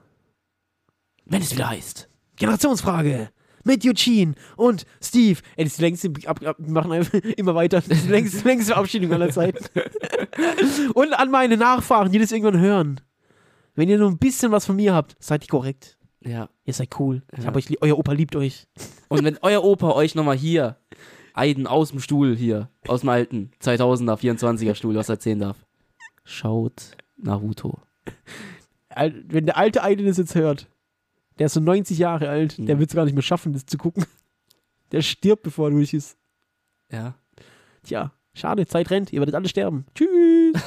Wenn es wieder heißt. Generationsfrage mit Eugene und Steve. Ey, das ist die längste, ab, ab, machen einfach [laughs] immer weiter. Das ist die längste, längste Verabschiedung aller Zeiten. [laughs] und an meine Nachfahren, die das irgendwann hören. Wenn ihr nur ein bisschen was von mir habt, seid ihr korrekt. Ja. Ihr seid cool. Ich Ja. hab euch, euer Opa liebt euch. Und wenn euer Opa euch nochmal hier, Eiden aus dem Stuhl hier, aus dem alten 2000er, 24er Stuhl, was erzählen darf, schaut Naruto. Wenn der alte Aiden das jetzt hört, der ist so 90 Jahre alt, der wird es gar nicht mehr schaffen, das zu gucken. Der stirbt, bevor er durch ist. Ja. Tja, schade, Zeit rennt, ihr werdet alle sterben. Tschüss. [laughs]